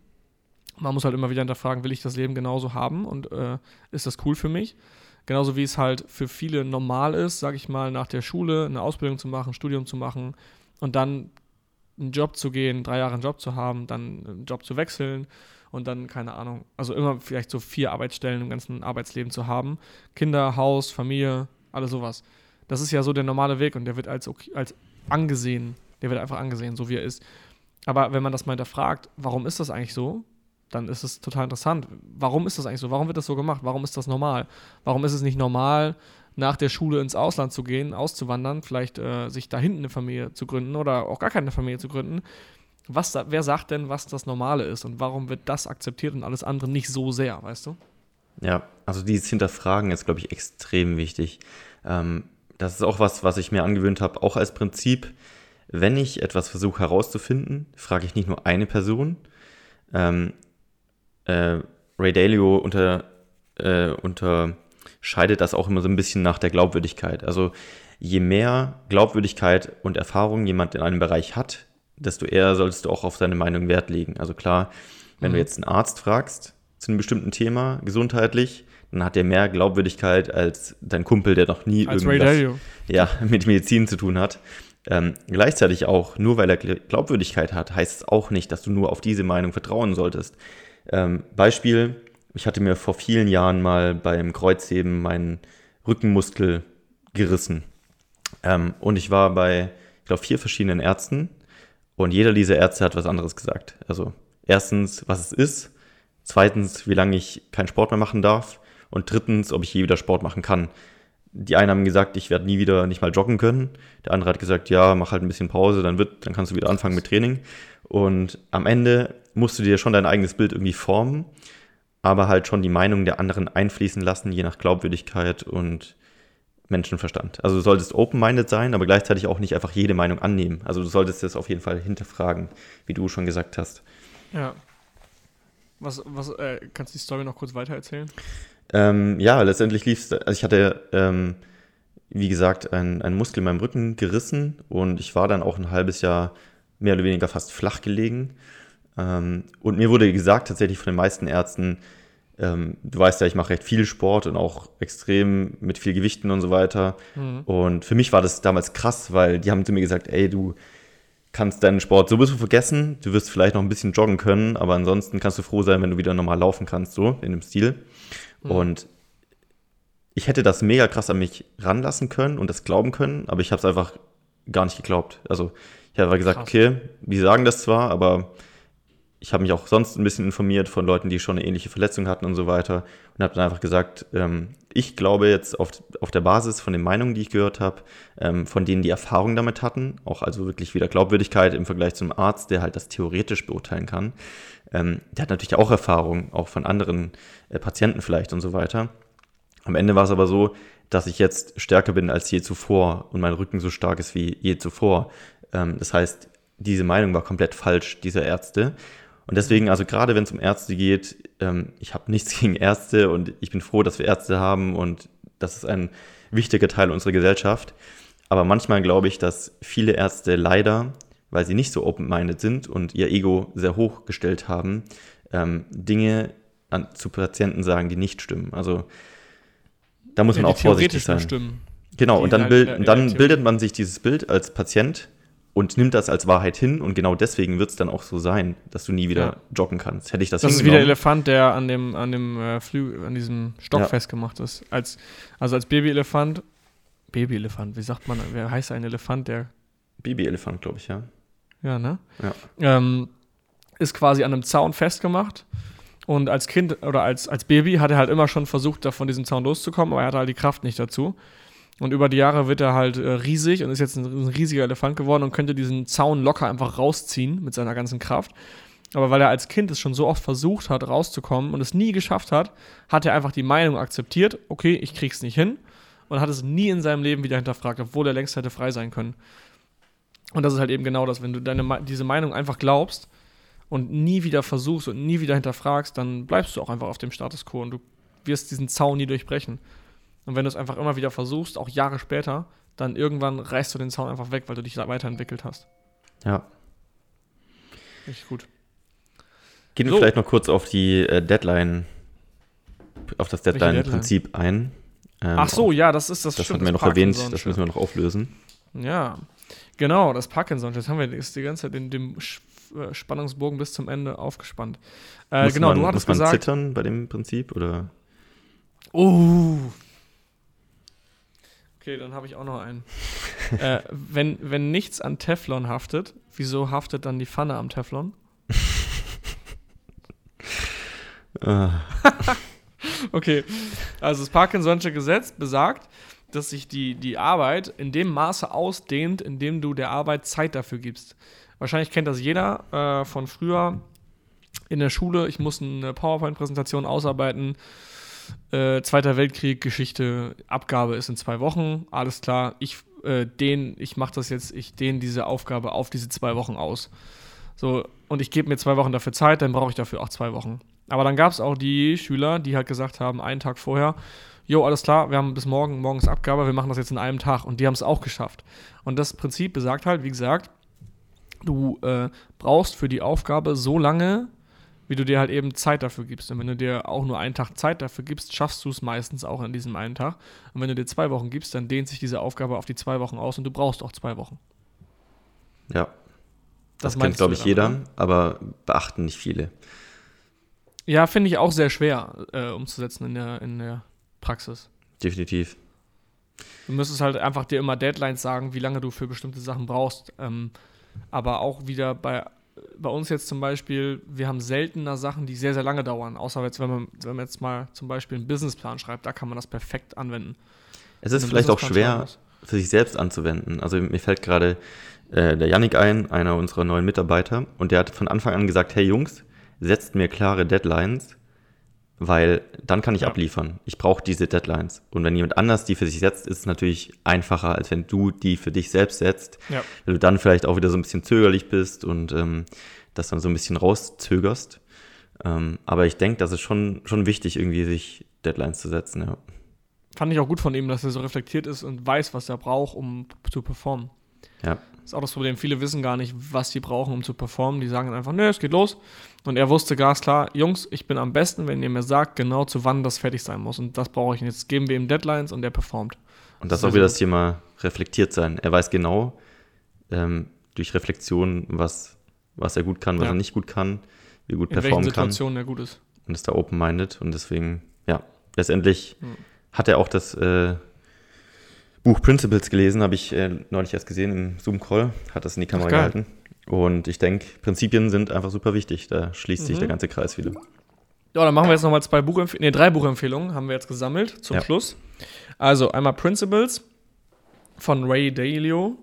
Man muss halt immer wieder hinterfragen, will ich das Leben genauso haben und äh, ist das cool für mich? Genauso wie es halt für viele normal ist, sage ich mal, nach der Schule eine Ausbildung zu machen, ein Studium zu machen und dann einen Job zu gehen, drei Jahre einen Job zu haben, dann einen Job zu wechseln und dann, keine Ahnung, also immer vielleicht so vier Arbeitsstellen im ganzen Arbeitsleben zu haben. Kinder, Haus, Familie, alles sowas. Das ist ja so der normale Weg und der wird als, okay, als angesehen, der wird einfach angesehen, so wie er ist. Aber wenn man das mal hinterfragt, warum ist das eigentlich so? Dann ist es total interessant. Warum ist das eigentlich so? Warum wird das so gemacht? Warum ist das normal? Warum ist es nicht normal, nach der Schule ins Ausland zu gehen, auszuwandern, vielleicht äh, sich da hinten eine Familie zu gründen oder auch gar keine Familie zu gründen. Was da, wer sagt denn, was das Normale ist und warum wird das akzeptiert und alles andere nicht so sehr, weißt du? Ja, also dieses Hinterfragen ist, glaube ich, extrem wichtig. Ähm, das ist auch was, was ich mir angewöhnt habe, auch als Prinzip. Wenn ich etwas versuche herauszufinden, frage ich nicht nur eine Person. Ähm, äh, Ray Dalio unter, äh, unter scheidet das auch immer so ein bisschen nach der Glaubwürdigkeit. Also je mehr Glaubwürdigkeit und Erfahrung jemand in einem Bereich hat, desto eher solltest du auch auf seine Meinung Wert legen. Also klar, wenn mhm. du jetzt einen Arzt fragst zu einem bestimmten Thema, gesundheitlich, dann hat der mehr Glaubwürdigkeit als dein Kumpel, der noch nie als irgendwas ja, mit Medizin zu tun hat. Ähm, gleichzeitig auch, nur weil er Glaubwürdigkeit hat, heißt es auch nicht, dass du nur auf diese Meinung vertrauen solltest. Ähm, Beispiel, ich hatte mir vor vielen Jahren mal beim Kreuzheben meinen Rückenmuskel gerissen. Ähm, und ich war bei, ich glaube, vier verschiedenen Ärzten und jeder dieser Ärzte hat was anderes gesagt. Also erstens, was es ist, zweitens, wie lange ich keinen Sport mehr machen darf und drittens, ob ich je wieder Sport machen kann. Die einen haben gesagt, ich werde nie wieder nicht mal joggen können. Der andere hat gesagt, ja, mach halt ein bisschen Pause, dann wird, dann kannst du wieder anfangen mit Training. Und am Ende musst du dir schon dein eigenes Bild irgendwie formen aber halt schon die Meinung der anderen einfließen lassen, je nach Glaubwürdigkeit und Menschenverstand. Also du solltest open-minded sein, aber gleichzeitig auch nicht einfach jede Meinung annehmen. Also du solltest das auf jeden Fall hinterfragen, wie du schon gesagt hast. Ja. Was, was, äh, kannst du die Story noch kurz weitererzählen? Ähm, ja, letztendlich lief es, also ich hatte, ähm, wie gesagt, einen Muskel in meinem Rücken gerissen und ich war dann auch ein halbes Jahr mehr oder weniger fast flach gelegen ähm, und mir wurde gesagt, tatsächlich von den meisten Ärzten, ähm, du weißt ja, ich mache recht viel Sport und auch extrem mit viel Gewichten und so weiter. Mhm. Und für mich war das damals krass, weil die haben zu mir gesagt, ey, du kannst deinen Sport sowieso vergessen, du wirst vielleicht noch ein bisschen joggen können, aber ansonsten kannst du froh sein, wenn du wieder normal laufen kannst, so in dem Stil. Mhm. Und ich hätte das mega krass an mich ranlassen können und das glauben können, aber ich habe es einfach gar nicht geglaubt. Also ich habe gesagt, krass. okay, die sagen das zwar, aber ich habe mich auch sonst ein bisschen informiert von Leuten, die schon eine ähnliche Verletzung hatten und so weiter und habe dann einfach gesagt, ähm, ich glaube jetzt auf, auf der Basis von den Meinungen, die ich gehört habe, ähm, von denen die Erfahrung damit hatten, auch also wirklich wieder Glaubwürdigkeit im Vergleich zum Arzt, der halt das theoretisch beurteilen kann, ähm, der hat natürlich auch Erfahrung, auch von anderen äh, Patienten vielleicht und so weiter. Am Ende war es aber so, dass ich jetzt stärker bin als je zuvor und mein Rücken so stark ist wie je zuvor. Ähm, das heißt, diese Meinung war komplett falsch dieser Ärzte. Und deswegen, also gerade wenn es um Ärzte geht, ähm, ich habe nichts <laughs> gegen Ärzte und ich bin froh, dass wir Ärzte haben und das ist ein wichtiger Teil unserer Gesellschaft. Aber manchmal glaube ich, dass viele Ärzte leider, weil sie nicht so open-minded sind und ihr Ego sehr hoch gestellt haben, ähm, Dinge an, zu Patienten sagen, die nicht stimmen. Also da muss ja, man auch vorsichtig sein. Stimmen. Genau, und dann, halt bild, dann bildet man sich dieses Bild als Patient und nimmt das als Wahrheit hin und genau deswegen wird es dann auch so sein, dass du nie wieder ja. joggen kannst. Hätte ich das Das ist wie der Elefant, der an dem, an dem äh, Flü an diesem Stock ja. festgemacht ist. Als, also als Babyelefant, Babyelefant, wie sagt man, wer heißt ein Elefant, der Babyelefant, glaube ich, ja. Ja, ne? Ja. Ähm, ist quasi an einem Zaun festgemacht. Und als Kind oder als, als Baby hat er halt immer schon versucht, da von diesem Zaun loszukommen, aber er hatte halt die Kraft nicht dazu. Und über die Jahre wird er halt äh, riesig und ist jetzt ein, ein, riesiger Elefant geworden und könnte diesen Zaun locker einfach rausziehen mit seiner ganzen Kraft. Aber weil er als Kind es schon so oft versucht hat, rauszukommen und es nie geschafft hat, hat er einfach die Meinung akzeptiert, okay, ich krieg's nicht hin. und hat es nie in seinem Leben wieder hinterfragt, obwohl er längst hätte frei sein können. Und das ist halt eben genau das, wenn du deine, diese Meinung einfach glaubst und nie wieder versuchst und nie wieder hinterfragst, dann bleibst du auch einfach auf dem Status quo und du wirst diesen Zaun nie durchbrechen. Und wenn du es einfach immer wieder versuchst, auch Jahre später, dann irgendwann reißt du den Zaun einfach weg, weil du dich weiterentwickelt hast. Ja. Richtig gut. Gehen wir So. vielleicht noch kurz auf die äh, Deadline, auf das Deadline-Prinzip ein. Ähm, Ach so, ja, das ist das. Das stimmt, hatten wir noch erwähnt, das müssen wir noch auflösen. Ja, genau, das Parkinson. Jetzt haben wir ist die ganze Zeit den, den Sch- äh, Spannungsbogen bis zum Ende aufgespannt. Äh, genau, man, du hattest muss man gesagt. zittern bei dem Prinzip oder? Oh. Okay, dann habe ich auch noch einen. <laughs> äh, wenn, wenn nichts an Teflon haftet, wieso haftet dann die Pfanne am Teflon? Äh, <laughs> Okay, also das Parkinson'sche Gesetz besagt, dass sich die, die Arbeit in dem Maße ausdehnt, in dem du der Arbeit Zeit dafür gibst. Wahrscheinlich kennt das jeder äh, von früher in der Schule. Ich muss eine PowerPoint-Präsentation ausarbeiten. Äh, Zweiter Weltkrieg, Geschichte, Abgabe ist in zwei Wochen. Alles klar, ich äh, dehn, ich mache das jetzt, ich dehne diese Aufgabe auf diese zwei Wochen aus. So, und ich gebe mir zwei Wochen dafür Zeit, dann brauche ich dafür auch zwei Wochen. Aber dann gab es auch die Schüler, die halt gesagt haben, einen Tag vorher, jo, alles klar, wir haben bis morgen, morgens Abgabe, wir machen das jetzt in einem Tag. Und die haben es auch geschafft. Und das Prinzip besagt halt, wie gesagt, du äh, brauchst für die Aufgabe so lange, wie du dir halt eben Zeit dafür gibst. Und wenn du dir auch nur einen Tag Zeit dafür gibst, schaffst du es meistens auch in diesem einen Tag. Und wenn du dir zwei Wochen gibst, dann dehnt sich diese Aufgabe auf die zwei Wochen aus und du brauchst auch zwei Wochen. ja, das, kennt, meinst glaube ich, jeder, aber beachten nicht viele. Ja, finde ich auch sehr schwer äh, umzusetzen in der, in der Praxis. Definitiv. Du müsstest halt einfach dir immer Deadlines sagen, wie lange du für bestimmte Sachen brauchst. Ähm, aber auch wieder bei, bei uns jetzt zum Beispiel, wir haben seltener Sachen, die sehr, sehr lange dauern. Außer jetzt, wenn man, wenn man jetzt mal zum Beispiel einen Businessplan schreibt, da kann man das perfekt anwenden. Es ist vielleicht auch schwer für sich selbst anzuwenden. Also mir fällt gerade äh, der Yannick ein, einer unserer neuen Mitarbeiter, und der hat von Anfang an gesagt, hey Jungs, setzt mir klare Deadlines, weil dann kann ich Ja. abliefern. Ich brauche diese Deadlines. Und wenn jemand anders die für sich setzt, ist es natürlich einfacher, als wenn du die für dich selbst setzt, Ja. weil du dann vielleicht auch wieder so ein bisschen zögerlich bist und ähm, das dann so ein bisschen rauszögerst. Ähm, aber ich denke, das ist schon, schon wichtig, irgendwie sich Deadlines zu setzen, ja. Fand ich auch gut von ihm, dass er so reflektiert ist und weiß, was er braucht, um zu performen. Ja, ist auch das Problem. Viele wissen gar nicht, was sie brauchen, um zu performen. Die sagen einfach, nö, es geht los. Und er wusste ganz klar, Jungs, ich bin am besten, wenn ihr mir sagt, genau zu wann das fertig sein muss. Und das brauche ich. Und jetzt geben wir ihm Deadlines und er performt. Und das ist Das auch wieder ist das Thema reflektiert sein. Er weiß genau ähm, durch Reflexion, was, was er gut kann, was Ja. er nicht gut kann, wie gut In welchen performen kann Situationen er gut ist. und ist da open-minded und deswegen, ja, letztendlich Hm. hat er auch das äh, Buch Principles gelesen, habe ich äh, neulich erst gesehen im Zoom-Call, hat das in die Kamera gehalten. Und ich denke, Prinzipien sind einfach super wichtig. Da schließt sich Mhm. der ganze Kreis wieder. Ja, dann machen wir jetzt nochmal zwei Buchempfehlungen, nee, drei Buchempfehlungen haben wir jetzt gesammelt zum Ja. Schluss. Also einmal Principles von Ray Dalio.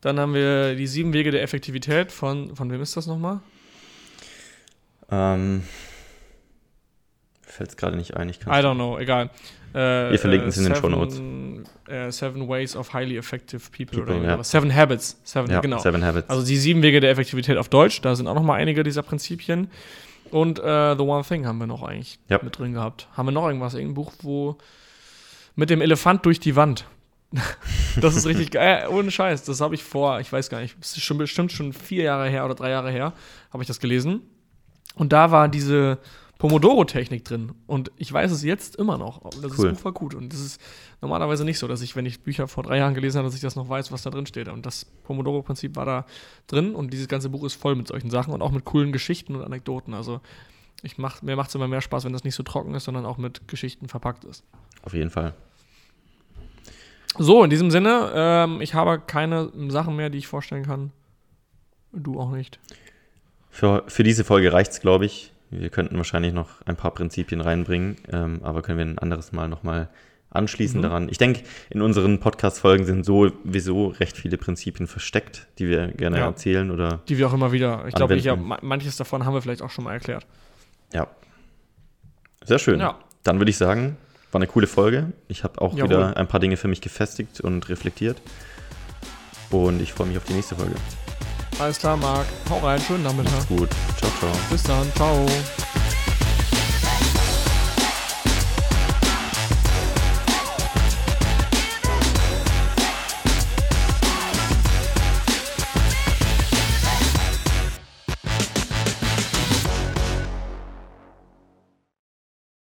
Dann haben wir die sieben Wege der Effektivität von, von wem ist das nochmal? Ähm, Fällt es gerade nicht ein. Ich I don't know, egal. Äh, Wir verlinken es in den seven, Shownotes. Äh, seven Ways of Highly Effective People, People, oder ja. Seven Habits. Seven, ja, genau. Seven Habits. Also die sieben Wege der Effektivität auf Deutsch, da sind auch noch mal einige dieser Prinzipien. Und äh, The One Thing haben wir noch eigentlich Ja. mit drin gehabt. Haben wir noch irgendwas? Irgendein Buch, wo mit dem Elefant durch die Wand. <laughs> das ist richtig geil. Äh, ohne Scheiß. Das habe ich vor, ich weiß gar nicht, das ist schon bestimmt schon vier Jahre her oder drei Jahre her, habe ich das gelesen. Und da war diese Pomodoro-Technik drin. Und ich weiß es jetzt immer noch. Das Cool. Buch war gut. Und das ist normalerweise nicht so, dass ich, wenn ich Bücher vor drei Jahren gelesen habe, dass ich das noch weiß, was da drin steht. Und das Pomodoro-Prinzip war da drin. Und dieses ganze Buch ist voll mit solchen Sachen und auch mit coolen Geschichten und Anekdoten. Also ich mach, mir macht es immer mehr Spaß, wenn das nicht so trocken ist, sondern auch mit Geschichten verpackt ist. Auf jeden Fall. So, in diesem Sinne, ähm, ich habe keine Sachen mehr, die ich vorstellen kann. Du auch nicht. Für, für diese Folge reicht es, glaube ich. Wir könnten wahrscheinlich noch ein paar Prinzipien reinbringen, ähm, aber können wir ein anderes Mal nochmal anschließen Mhm. daran. Ich denke, in unseren Podcast-Folgen sind sowieso recht viele Prinzipien versteckt, die wir gerne Ja. erzählen oder Die wir auch immer wieder. Ich glaube, ma- manches davon haben wir vielleicht auch schon mal erklärt. ja. Sehr schön. Ja. Dann würde ich sagen, War eine coole Folge. Ich habe auch Jawohl. wieder ein paar Dinge für mich gefestigt und reflektiert. Und ich freue mich auf die nächste Folge. Alles klar, Marc. Hau rein, schönen Nachmittag. Macht's gut. Ciao, ciao. Bis dann. Ciao.